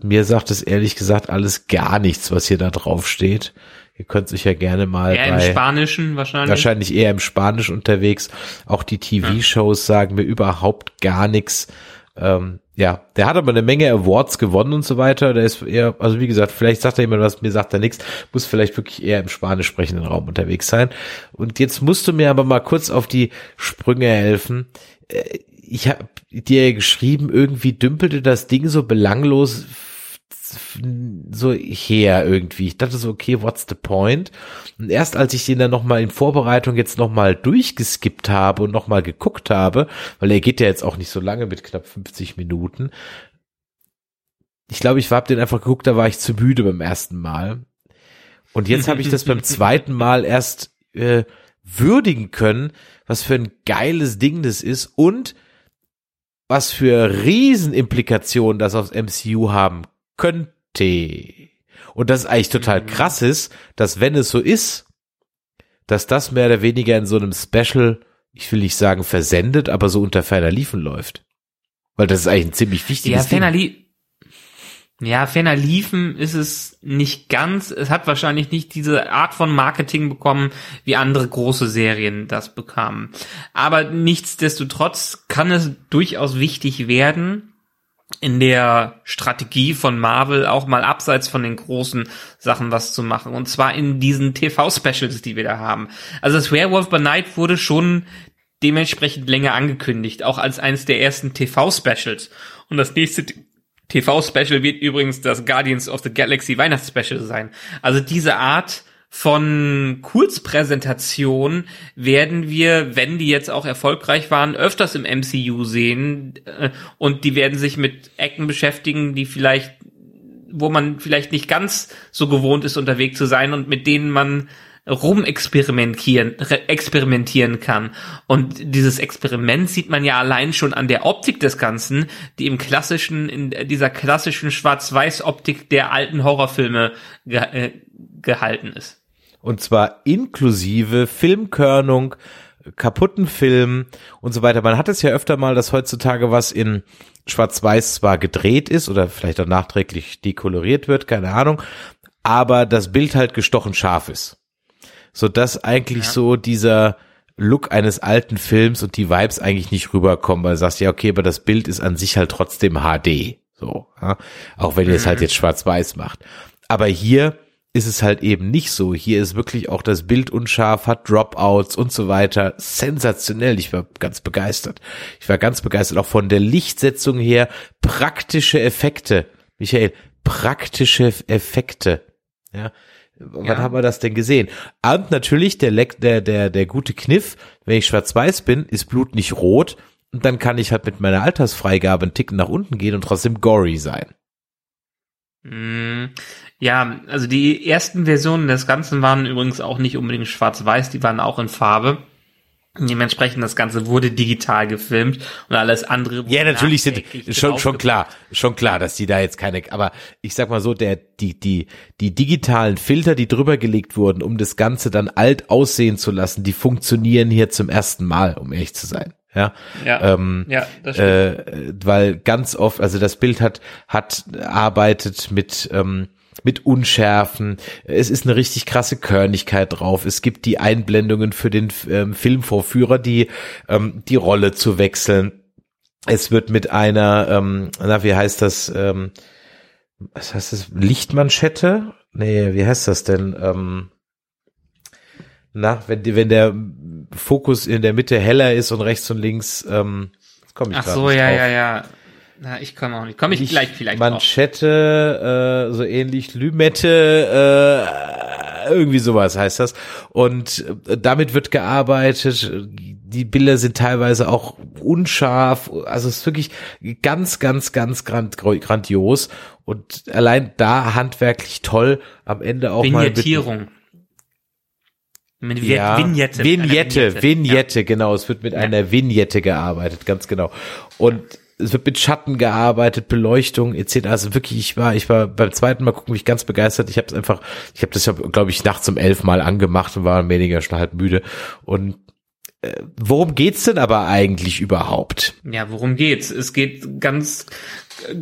mir sagt es ehrlich gesagt alles gar nichts, was hier da drauf steht. Ihr könnt sich ja gerne mal eher bei, im Spanischen wahrscheinlich. wahrscheinlich eher im Spanisch unterwegs. Auch die TV-Shows sagen mir überhaupt gar nichts. Ähm, ja, der hat aber eine Menge Awards gewonnen und so weiter. Der ist eher, also wie gesagt, vielleicht sagt er jemand was, mir sagt er nichts, muss vielleicht wirklich eher im spanisch sprechenden Raum unterwegs sein. Und jetzt musst du mir aber mal kurz auf die Sprünge helfen. Äh, Ich habe dir geschrieben, irgendwie dümpelte das Ding so belanglos so her irgendwie. Ich dachte so, okay, what's the point? Und erst als ich den dann nochmal in Vorbereitung jetzt nochmal durchgeskippt habe und nochmal geguckt habe, weil er geht ja jetzt auch nicht so lange mit knapp 50 Minuten. Ich glaube, ich habe den einfach geguckt, da war ich zu müde beim ersten Mal. Und jetzt habe ich das beim zweiten Mal erst äh, würdigen können, was für ein geiles Ding das ist und was für Riesenimplikationen das aufs MCU haben könnte. Und das ist eigentlich total Mhm. krass ist, dass wenn es so ist, dass das mehr oder weniger in so einem Special, ich will nicht sagen versendet, aber so unter ferner Liefen läuft. Weil das ist eigentlich ein ziemlich Ja, wichtiges ferner, Ding. li ja, ferner liefen ist es nicht ganz. Es hat wahrscheinlich nicht diese Art von Marketing bekommen, wie andere große Serien das bekamen. Aber nichtsdestotrotz kann es durchaus wichtig werden, in der Strategie von Marvel auch mal abseits von den großen Sachen was zu machen. Und zwar in diesen TV-Specials, die wir da haben. Also das Werewolf by Night wurde schon dementsprechend länger angekündigt, auch als eines der ersten TV-Specials. Und das nächste TV-Special wird übrigens das Guardians of the Galaxy Weihnachtsspecial sein. Also diese Art von Kurzpräsentation werden wir, wenn die jetzt auch erfolgreich waren, öfters im MCU sehen äh, und die werden sich mit Ecken beschäftigen, die vielleicht, wo man vielleicht nicht ganz so gewohnt ist, unterwegs zu sein und mit denen man rumexperimentieren re- experimentieren kann. Und dieses Experiment sieht man ja allein schon an der Optik des Ganzen, die im klassischen, in dieser klassischen Schwarz-Weiß-Optik der alten Horrorfilme ge äh, gehalten ist. Und zwar inklusive Filmkörnung, kaputten Filmen und so weiter. Man hat es ja öfter mal, dass heutzutage was in Schwarz-Weiß zwar gedreht ist oder vielleicht auch nachträglich dekoloriert wird, keine Ahnung, aber das Bild halt gestochen scharf ist. So dass eigentlich Ja. so dieser Look eines alten Films und die Vibes eigentlich nicht rüberkommen, weil du sagst, ja, okay, aber das Bild ist an sich halt trotzdem HD. So, ja? auch wenn ihr es halt jetzt schwarz-weiß macht. Aber hier ist es halt eben nicht so. Hier ist wirklich auch das Bild unscharf, hat Dropouts und so weiter. Sensationell. Ich war ganz begeistert. Ich war ganz begeistert auch von der Lichtsetzung her. Praktische Effekte. Michael, praktische Effekte. Ja. Wann Ja. haben wir das denn gesehen? Und natürlich der, Leck- der, der, der gute Kniff, wenn ich schwarz-weiß bin, ist Blut nicht rot. Und dann kann ich halt mit meiner Altersfreigabe einen Ticken nach unten gehen und trotzdem gory sein. Mm, Ja, also die ersten Versionen des Ganzen waren übrigens auch nicht unbedingt schwarz-weiß, die waren auch in Farbe. Dementsprechend das Ganze wurde digital gefilmt und alles andere. Ja, natürlich sind schon schon klar, schon klar, dass die da jetzt keine, aber ich sag mal so, der die die die digitalen Filter, die drüber gelegt wurden, um das Ganze dann alt aussehen zu lassen, die funktionieren hier zum ersten Mal, um ehrlich zu sein. Ja, Ja, ähm, ja, das stimmt. äh, weil ganz oft, also das Bild hat hat arbeitet mit ähm, mit Unschärfen. Es ist eine richtig krasse Körnigkeit drauf. Es gibt die Einblendungen für den ähm, Filmvorführer, die ähm, die Rolle zu wechseln. Es wird mit einer, ähm, na wie heißt das? Ähm, was heißt das? Lichtmanschette? Nee, wie heißt das denn? Ähm, na, wenn die, wenn der Fokus in der Mitte heller ist und rechts und links, ähm, jetzt komm ich Ach so, ja, drauf. ja, ja. Na, ich komme auch nicht. Komme ich gleich vielleicht. Manschette, äh, so ähnlich Lümette, äh, irgendwie sowas heißt das. Und äh, damit wird gearbeitet. Die Bilder sind teilweise auch unscharf. Also es ist wirklich ganz, ganz, ganz grand, grandios. Und allein da handwerklich toll. Am Ende auch Vignettierung. mal. Mit ja, Vignette. Vignette, Vignette, Vignette ja. genau. Es wird mit ja. einer Vignette gearbeitet, ganz genau. Und es wird mit Schatten gearbeitet, Beleuchtung etc. Also wirklich, ich war, ich war beim zweiten Mal gucken, mich ganz begeistert. Ich habe es einfach, ich habe das ja, glaube ich, nachts um elf Mal angemacht und war weniger schon halb müde. Und äh, worum geht's denn aber eigentlich überhaupt? Ja, worum geht's? Es geht ganz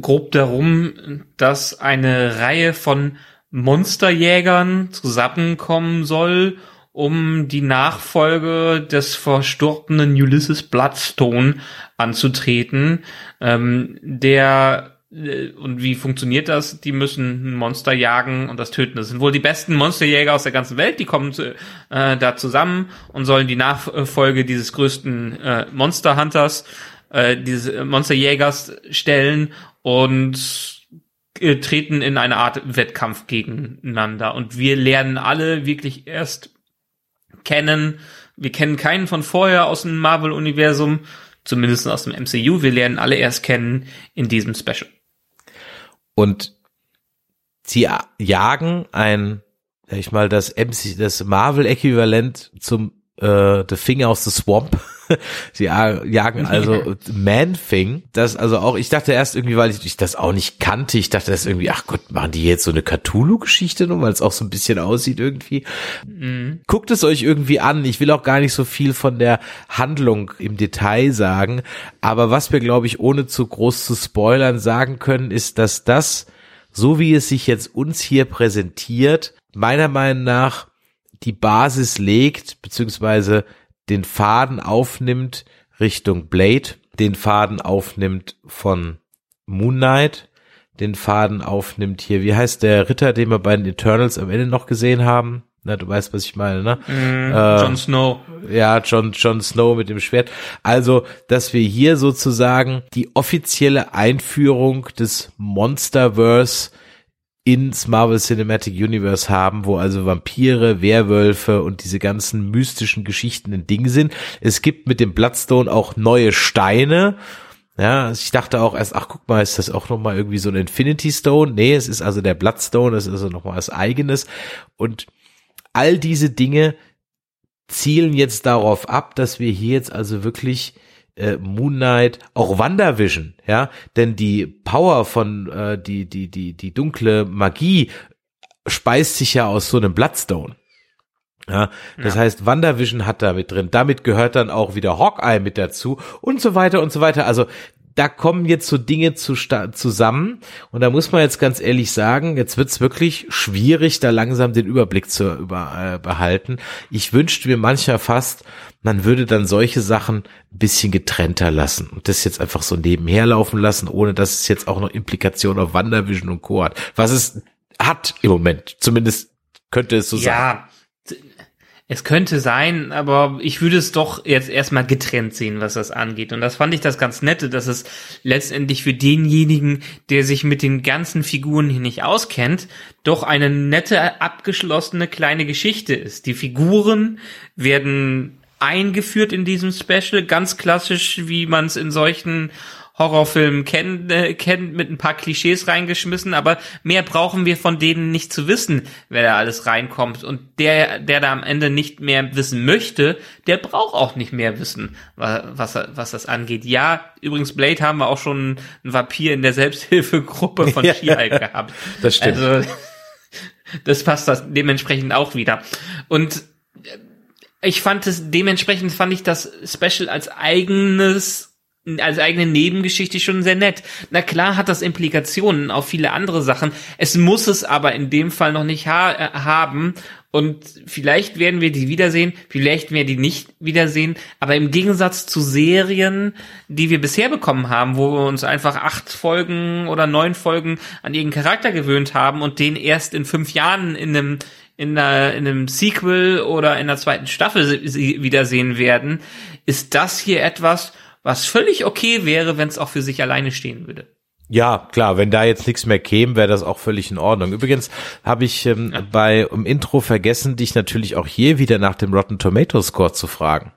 grob darum, dass eine Reihe von Monsterjägern zusammenkommen soll, um die Nachfolge des verstorbenen Ulysses Bloodstone anzutreten. Ähm, der äh, und wie funktioniert das? Die müssen ein Monster jagen und das töten. Das sind wohl die besten Monsterjäger aus der ganzen Welt. Die kommen äh, da zusammen und sollen die Nachfolge dieses größten äh, Monsterhunters, äh, dieses Monsterjägers stellen und äh, treten in eine Art Wettkampf gegeneinander. Und wir lernen alle wirklich erst kennen. Wir kennen keinen von vorher aus dem Marvel-Universum, zumindest aus dem MCU. Wir lernen alle erst kennen in diesem Special. Und sie jagen ein, sag ich mal, das MC, das Marvel-Äquivalent zum äh, The Finger aus the Swamp. Sie jagen also Man-Thing. Das also auch, ich dachte erst irgendwie, weil ich, ich das auch nicht kannte, ich dachte das irgendwie, ach Gott, machen die jetzt so eine Cthulhu-Geschichte nur, weil es auch so ein bisschen aussieht irgendwie. Mhm. Guckt es euch irgendwie an. Ich will auch gar nicht so viel von der Handlung im Detail sagen. Aber was wir, glaube ich, ohne zu groß zu spoilern sagen können, ist, dass das, so wie es sich jetzt uns hier präsentiert, meiner Meinung nach die Basis legt, beziehungsweise den Faden aufnimmt Richtung Blade, den Faden aufnimmt von Moon Knight, den Faden aufnimmt hier, wie heißt der Ritter, den wir bei den Eternals am Ende noch gesehen haben? Na, du weißt, was ich meine, ne? Mm, äh, Jon Snow. Ja, Jon, Jon Snow mit dem Schwert. Also, dass wir hier sozusagen die offizielle Einführung des Monsterverse ins Marvel Cinematic Universe haben, wo also Vampire, Werwölfe und diese ganzen mystischen Geschichten ein Ding sind. Es gibt mit dem Bloodstone auch neue Steine. Ja, ich dachte auch erst, ach guck mal, ist das auch nochmal irgendwie so ein Infinity Stone? Nee, es ist also der Bloodstone, das ist also nochmal was eigenes. Und all diese Dinge zielen jetzt darauf ab, dass wir hier jetzt also wirklich äh, Moon Knight, auch WandaVision, ja, denn die Power von äh, die die die die dunkle Magie speist sich ja aus so einem Bloodstone. Ja, das ja. heißt, WandaVision hat da mit drin. Damit gehört dann auch wieder Hawkeye mit dazu und so weiter und so weiter. Also da kommen jetzt so Dinge zu, zusammen und da muss man jetzt ganz ehrlich sagen, jetzt wird's wirklich schwierig, da langsam den Überblick zu über, äh, behalten. Ich wünschte mir mancher fast, man würde dann solche Sachen ein bisschen getrennter lassen und das jetzt einfach so nebenher laufen lassen, ohne dass es jetzt auch noch Implikationen auf Wandervision und Co. hat. Was es hat im Moment, zumindest könnte es so ja, sein. Es könnte sein, aber ich würde es doch jetzt erstmal getrennt sehen, was das angeht. Und das fand ich das ganz nette, dass es letztendlich für denjenigen, der sich mit den ganzen Figuren hier nicht auskennt, doch eine nette, abgeschlossene kleine Geschichte ist. Die Figuren werden eingeführt in diesem Special, ganz klassisch, wie man es in solchen Horrorfilmen kennen, äh, kennt, mit ein paar Klischees reingeschmissen, aber mehr brauchen wir von denen nicht zu wissen, wer da alles reinkommt. Und der, der da am Ende nicht mehr wissen möchte, der braucht auch nicht mehr wissen, was, was das angeht. Ja, übrigens, Blade haben wir auch schon einen Vampir in der Selbsthilfegruppe von ja, She-Hulk gehabt. Das stimmt. Also, das passt das dementsprechend auch wieder. Und ich fand es, dementsprechend fand ich das Special als eigenes als eigene Nebengeschichte schon sehr nett. Na klar hat das Implikationen auf viele andere Sachen. Es muss es aber in dem Fall noch nicht ha äh, haben. Und vielleicht werden wir die wiedersehen, vielleicht werden wir die nicht wiedersehen. Aber im Gegensatz zu Serien, die wir bisher bekommen haben, wo wir uns einfach acht Folgen oder neun Folgen an ihren Charakter gewöhnt haben und den erst in fünf Jahren in einem in, einer, in einem Sequel oder in der zweiten Staffel wiedersehen werden, ist das hier etwas, was völlig okay wäre, wenn es auch für sich alleine stehen würde. Ja, klar, wenn da jetzt nichts mehr käme, wäre das auch völlig in Ordnung. Übrigens habe ich ähm, ja. bei im Intro vergessen, dich natürlich auch hier wieder nach dem Rotten Tomato Score zu fragen.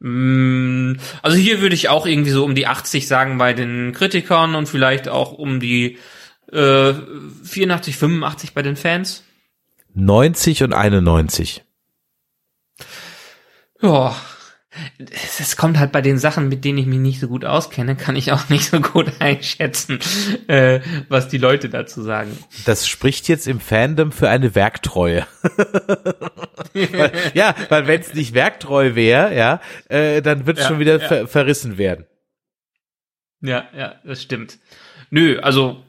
Mm, also hier würde ich auch irgendwie so um die 80 sagen bei den Kritikern und vielleicht auch um die äh, 84, 85 bei den Fans. 90 und 91. Ja, es kommt halt bei den Sachen, mit denen ich mich nicht so gut auskenne, kann ich auch nicht so gut einschätzen, äh, was die Leute dazu sagen. Das spricht jetzt im Fandom für eine Werktreue. weil, ja, weil wenn es nicht werktreu wäre, ja, äh, dann wird es ja, schon wieder ja. ver verrissen werden. Ja, ja, das stimmt. Nö, also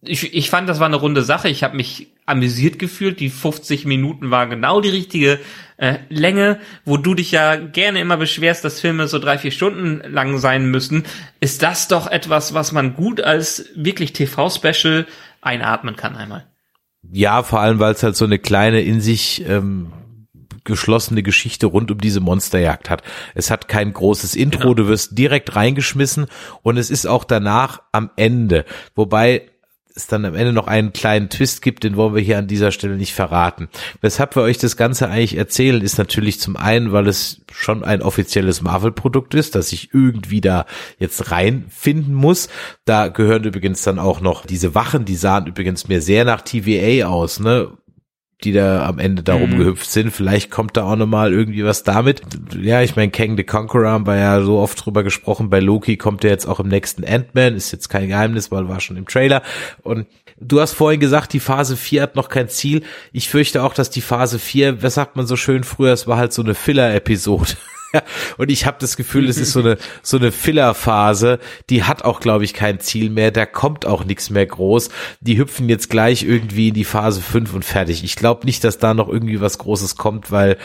ich, ich fand, das war eine runde Sache. Ich habe mich amüsiert gefühlt. Die 50 Minuten war genau die richtige äh, Länge, wo du dich ja gerne immer beschwerst, dass Filme so drei, vier Stunden lang sein müssen. Ist das doch etwas, was man gut als wirklich TV-Special einatmen kann einmal? Ja, vor allem, weil es halt so eine kleine in sich ähm, geschlossene Geschichte rund um diese Monsterjagd hat. Es hat kein großes Intro, genau. du wirst direkt reingeschmissen und es ist auch danach am Ende. Wobei es dann am Ende noch einen kleinen Twist gibt, den wollen wir hier an dieser Stelle nicht verraten. Weshalb wir euch das Ganze eigentlich erzählen, ist natürlich zum einen, weil es schon ein offizielles Marvel-Produkt ist, das ich irgendwie da jetzt reinfinden muss. Da gehören übrigens dann auch noch diese Wachen, die sahen übrigens mir sehr nach TVA aus, ne? Die da am Ende da mhm. rumgehüpft sind. Vielleicht kommt da auch nochmal irgendwie was damit. Ja, ich meine, Kang the Conqueror haben wir ja so oft drüber gesprochen. Bei Loki kommt er jetzt auch im nächsten Ant-Man. Ist jetzt kein Geheimnis, weil war schon im Trailer. Und du hast vorhin gesagt, die Phase 4 hat noch kein Ziel. Ich fürchte auch, dass die Phase 4, was sagt man so schön früher, es war halt so eine Filler-Episode. und ich habe das Gefühl, es ist so eine so eine Filler-Phase, die hat auch, glaube ich, kein Ziel mehr, da kommt auch nichts mehr groß. Die hüpfen jetzt gleich irgendwie in die Phase 5 und fertig. Ich glaube nicht, dass da noch irgendwie was Großes kommt, weil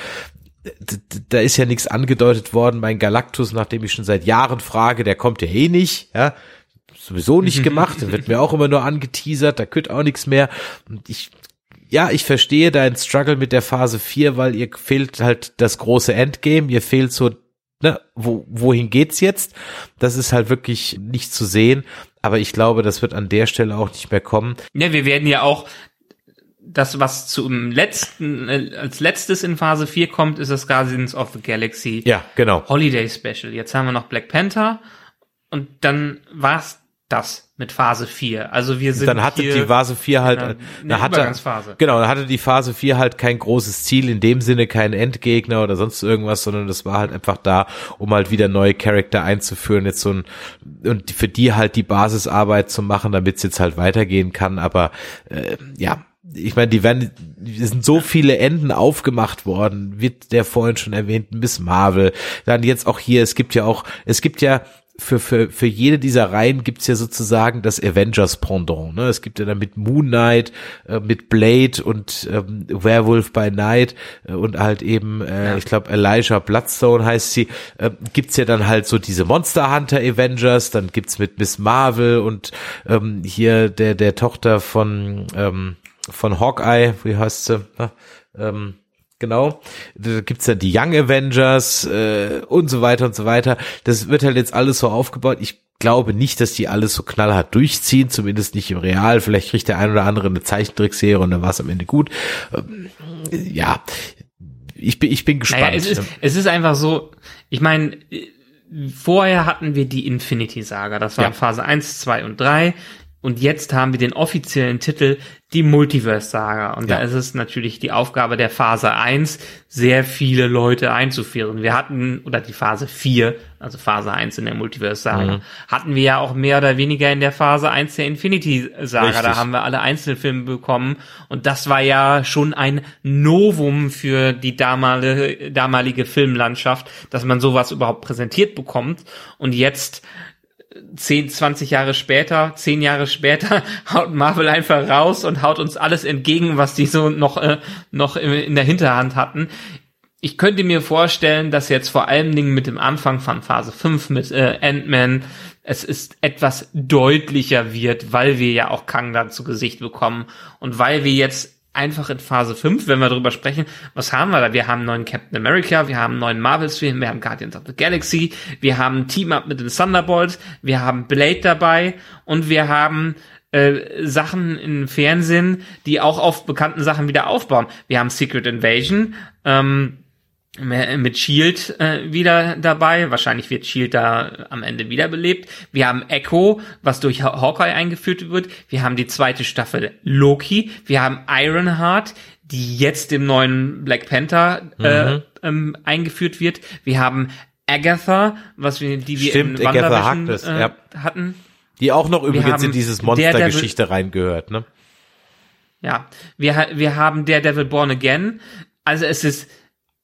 da ist ja nichts angedeutet worden. Mein Galactus, nachdem ich schon seit Jahren frage, der kommt ja eh nicht, ja sowieso nicht gemacht, der wird mir auch immer nur angeteasert, da könnte auch nichts mehr. Und ich ja, ich verstehe deinen Struggle mit der Phase 4, weil ihr fehlt halt das große Endgame, ihr fehlt so, ne, wo, wohin geht's jetzt? Das ist halt wirklich nicht zu sehen, aber ich glaube, das wird an der Stelle auch nicht mehr kommen. Ja, wir werden ja auch das, was zum letzten, äh, als letztes in Phase 4 kommt, ist das Guardians of the Galaxy. Ja, genau. Holiday Special. Jetzt haben wir noch Black Panther und dann war's das mit Phase 4. Also wir sind Dann hatte die Phase 4 halt eine, eine hatte, Übergangsphase. Genau, dann hatte die Phase 4 halt kein großes Ziel, in dem Sinne kein Endgegner oder sonst irgendwas, sondern das war halt einfach da, um halt wieder neue Charakter einzuführen, jetzt so ein und für die halt die Basisarbeit zu machen, damit es jetzt halt weitergehen kann, aber äh, ja, ich meine, die werden, es sind so viele Enden aufgemacht worden, wird der vorhin schon erwähnten Miss Marvel, dann jetzt auch hier, es gibt ja auch, es gibt ja für, für, für jede dieser Reihen gibt's ja sozusagen das Avengers-Pendant. Ne? Es gibt ja dann mit Moon Knight, äh, mit Blade und ähm, Werewolf by Night äh, und halt eben, äh, ja. ich glaube, Elijah Bloodstone heißt sie, äh, gibt's ja dann halt so diese Monster Hunter Avengers, dann gibt's mit Miss Marvel und ähm, hier der, der Tochter von, ähm, von Hawkeye, wie heißt sie? Ähm, genau. Da gibt's dann die Young Avengers äh, und so weiter und so weiter. Das wird halt jetzt alles so aufgebaut. Ich glaube nicht, dass die alles so knallhart durchziehen, zumindest nicht im Real. Vielleicht kriegt der ein oder andere eine Zeichentrickserie und dann war es am Ende gut. Ähm, ja, ich bin, ich bin gespannt. Naja, es, ist, es ist einfach so, ich meine, vorher hatten wir die Infinity Saga, das war ja. Phase 1, 2 und 3. Und jetzt haben wir den offiziellen Titel die Multiverse-Saga. Und ja. da ist es natürlich die Aufgabe der Phase 1, sehr viele Leute einzuführen. Wir hatten, oder die Phase 4, also Phase 1 in der Multiverse-Saga, mhm. hatten wir ja auch mehr oder weniger in der Phase 1 der Infinity-Saga. Da haben wir alle Einzelfilme bekommen. Und das war ja schon ein Novum für die damalige, damalige Filmlandschaft, dass man sowas überhaupt präsentiert bekommt. Und jetzt 10, 20 Jahre später, 10 Jahre später haut Marvel einfach raus und haut uns alles entgegen, was die so noch, äh, noch in der Hinterhand hatten. Ich könnte mir vorstellen, dass jetzt vor allen Dingen mit dem Anfang von Phase 5 mit äh, Ant-Man es ist etwas deutlicher wird, weil wir ja auch Kang dann zu Gesicht bekommen und weil wir jetzt einfach in Phase 5, wenn wir darüber sprechen, was haben wir da? Wir haben einen neuen Captain America, wir haben einen neuen Marvels-Film, wir haben Guardians of the Galaxy, wir haben Team-Up mit den Thunderbolts, wir haben Blade dabei und wir haben äh, Sachen im Fernsehen, die auch auf bekannten Sachen wieder aufbauen. Wir haben Secret Invasion, ähm, mit Shield äh, wieder dabei. Wahrscheinlich wird Shield da am Ende wiederbelebt. Wir haben Echo, was durch Hawkeye eingeführt wird. Wir haben die zweite Staffel Loki. Wir haben Ironheart, die jetzt im neuen Black Panther äh, mhm. ähm, eingeführt wird. Wir haben Agatha, was wir, die wir Stimmt, in Agatha Harkness, äh, ja. hatten. Die auch noch übrigens in dieses Monstergeschichte reingehört, ne? Ja, wir, wir haben Daredevil Born Again. Also es ist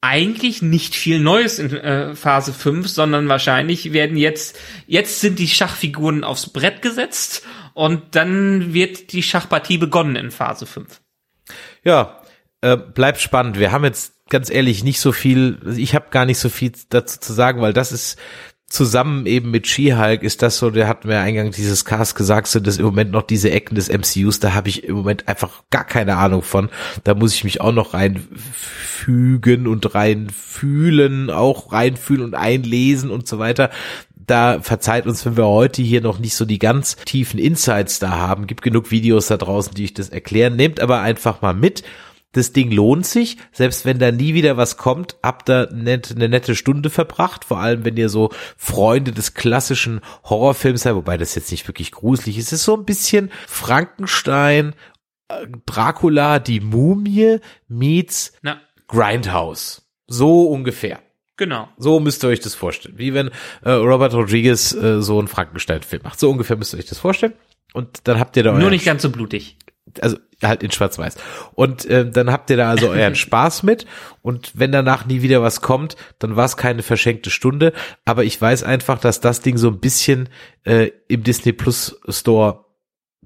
eigentlich nicht viel Neues in äh, Phase 5, sondern wahrscheinlich werden jetzt, jetzt sind die Schachfiguren aufs Brett gesetzt und dann wird die Schachpartie begonnen in Phase 5. Ja, äh, bleibt spannend. Wir haben jetzt ganz ehrlich nicht so viel, ich habe gar nicht so viel dazu zu sagen, weil das ist zusammen eben mit She-Hulk ist das so, der hat mir eingangs dieses Cast gesagt, sind das im Moment noch diese Ecken des MCUs, da habe ich im Moment einfach gar keine Ahnung von. Da muss ich mich auch noch reinfügen und reinfühlen, auch reinfühlen und einlesen und so weiter. Da verzeiht uns, wenn wir heute hier noch nicht so die ganz tiefen Insights da haben. Gibt genug Videos da draußen, die ich das erklären. Nehmt aber einfach mal mit das Ding lohnt sich, selbst wenn da nie wieder was kommt, habt ihr net, eine nette Stunde verbracht, vor allem wenn ihr so Freunde des klassischen Horrorfilms seid, wobei das jetzt nicht wirklich gruselig ist, es ist so ein bisschen Frankenstein, äh, Dracula, die Mumie meets Na. Grindhouse. So ungefähr. Genau. So müsst ihr euch das vorstellen. Wie wenn äh, Robert Rodriguez äh, so einen Frankenstein-Film macht. So ungefähr müsst ihr euch das vorstellen. Und dann habt ihr da Nur nicht ganz so blutig also halt in Schwarz-Weiß. Und äh, dann habt ihr da also euren Spaß mit. Und wenn danach nie wieder was kommt, dann war es keine verschenkte Stunde. Aber ich weiß einfach, dass das Ding so ein bisschen äh, im Disney Plus Store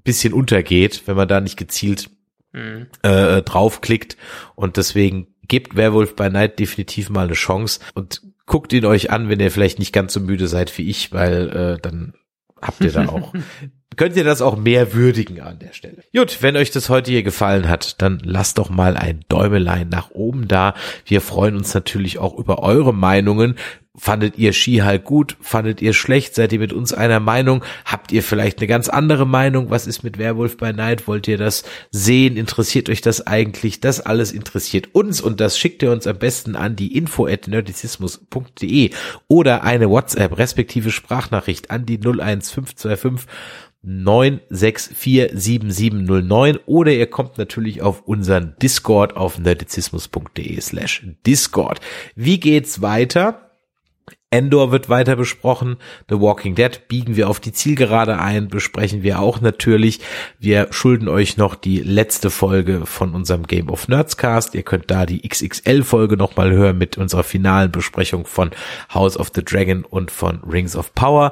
bisschen untergeht, wenn man da nicht gezielt mhm. äh, draufklickt. Und deswegen gebt Werwolf by Night definitiv mal eine Chance und guckt ihn euch an, wenn ihr vielleicht nicht ganz so müde seid wie ich, weil äh, dann habt ihr da auch könnt ihr das auch mehr würdigen an der Stelle. Gut, wenn euch das heute hier gefallen hat, dann lasst doch mal ein Däumelein nach oben da. Wir freuen uns natürlich auch über eure Meinungen. Fandet ihr Skihulk gut? Fandet ihr schlecht? Seid ihr mit uns einer Meinung? Habt ihr vielleicht eine ganz andere Meinung? Was ist mit Werwolf by Night? Wollt ihr das sehen? Interessiert euch das eigentlich? Das alles interessiert uns und das schickt ihr uns am besten an die info at nerdizismus.de oder eine WhatsApp respektive Sprachnachricht an die 01525 9647709 oder ihr kommt natürlich auf unseren Discord auf nerdizismus.de slash Discord. Wie geht's weiter? Endor wird weiter besprochen. The Walking Dead biegen wir auf die Zielgerade ein, besprechen wir auch natürlich. Wir schulden euch noch die letzte Folge von unserem Game of Nerds Cast. Ihr könnt da die XXL Folge nochmal hören mit unserer finalen Besprechung von House of the Dragon und von Rings of Power.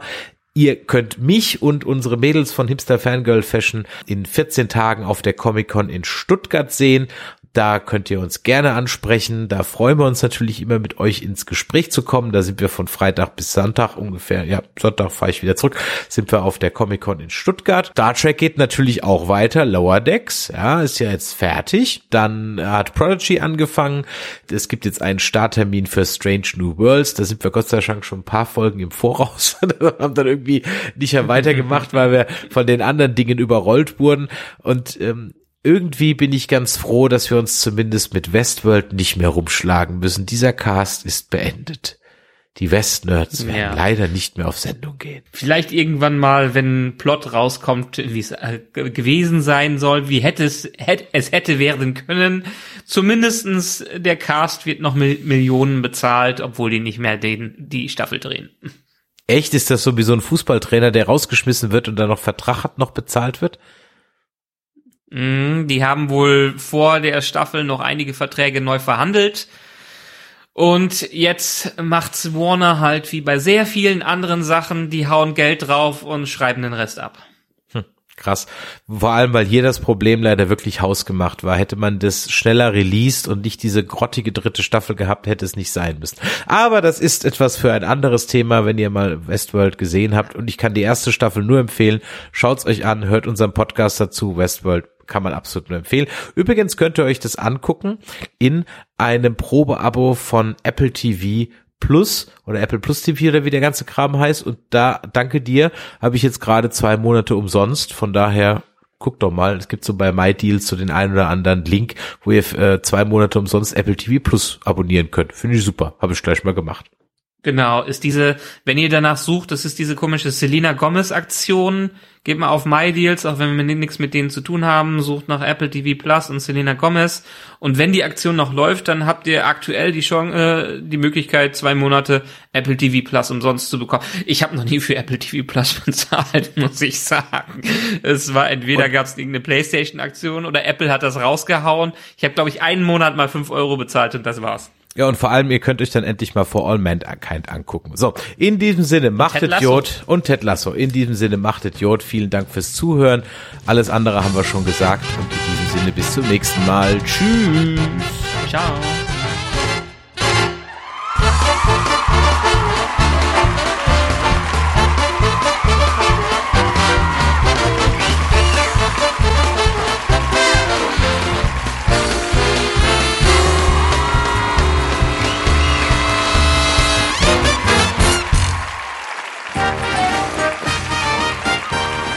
Ihr könnt mich und unsere Mädels von Hipster Fangirl Fashion in 14 Tagen auf der Comic Con in Stuttgart sehen. Da könnt ihr uns gerne ansprechen. Da freuen wir uns natürlich immer mit euch ins Gespräch zu kommen. Da sind wir von Freitag bis Sonntag ungefähr. Ja, Sonntag fahre ich wieder zurück. Sind wir auf der Comic Con in Stuttgart. Star Trek geht natürlich auch weiter. Lower Decks, ja, ist ja jetzt fertig. Dann hat Prodigy angefangen. Es gibt jetzt einen Starttermin für Strange New Worlds. Da sind wir Gott sei Dank schon ein paar Folgen im Voraus. haben dann irgendwie nicht mehr weitergemacht, weil wir von den anderen Dingen überrollt wurden. Und ähm, irgendwie bin ich ganz froh, dass wir uns zumindest mit Westworld nicht mehr rumschlagen müssen. Dieser Cast ist beendet. Die Westnerds werden ja. leider nicht mehr auf Sendung gehen. Vielleicht irgendwann mal, wenn Plot rauskommt, wie es äh, gewesen sein soll, wie hätte es, hätte, es hätte werden können. Zumindestens der Cast wird noch Millionen bezahlt, obwohl die nicht mehr den, die Staffel drehen. Echt? Ist das so wie so ein Fußballtrainer, der rausgeschmissen wird und dann noch Vertrag hat, noch bezahlt wird? Mm, die haben wohl vor der Staffel noch einige Verträge neu verhandelt. Und jetzt macht's Warner halt wie bei sehr vielen anderen Sachen, die hauen Geld drauf und schreiben den Rest ab. Hm, krass. Vor allem, weil hier das Problem leider wirklich hausgemacht war. Hätte man das schneller released und nicht diese grottige dritte Staffel gehabt, hätte es nicht sein müssen. Aber das ist etwas für ein anderes Thema, wenn ihr mal Westworld gesehen habt. Und ich kann die erste Staffel nur empfehlen. Schaut's euch an, hört unseren Podcast dazu, Westworld kann man absolut nur empfehlen. Übrigens könnt ihr euch das angucken in einem Probeabo von Apple TV Plus oder Apple Plus TV oder wie der ganze Kram heißt. Und da, danke dir, habe ich jetzt gerade zwei Monate umsonst. Von daher guck doch mal, es gibt so bei MyDeals so den einen oder anderen Link, wo ihr äh, zwei Monate umsonst Apple TV Plus abonnieren könnt. Finde ich super. Habe ich gleich mal gemacht. Genau, ist diese, wenn ihr danach sucht, das ist diese komische Selena Gomez Aktion. Geht mal auf MyDeals, auch wenn wir nichts mit denen zu tun haben, sucht nach Apple TV Plus und Selena Gomez. Und wenn die Aktion noch läuft, dann habt ihr aktuell die Chance, äh, die Möglichkeit, zwei Monate Apple TV Plus umsonst zu bekommen. Ich habe noch nie für Apple TV Plus bezahlt, muss ich sagen. Es war entweder gab es irgendeine PlayStation Aktion oder Apple hat das rausgehauen. Ich habe, glaube ich, einen Monat mal fünf Euro bezahlt und das war's. Ja, und vor allem, ihr könnt euch dann endlich mal For All Mankind angucken. So, in diesem Sinne, macht Idiot und Ted Lasso. In diesem Sinne, macht Idiot. Vielen Dank fürs Zuhören. Alles andere haben wir schon gesagt. Und in diesem Sinne, bis zum nächsten Mal. Tschüss. Ciao.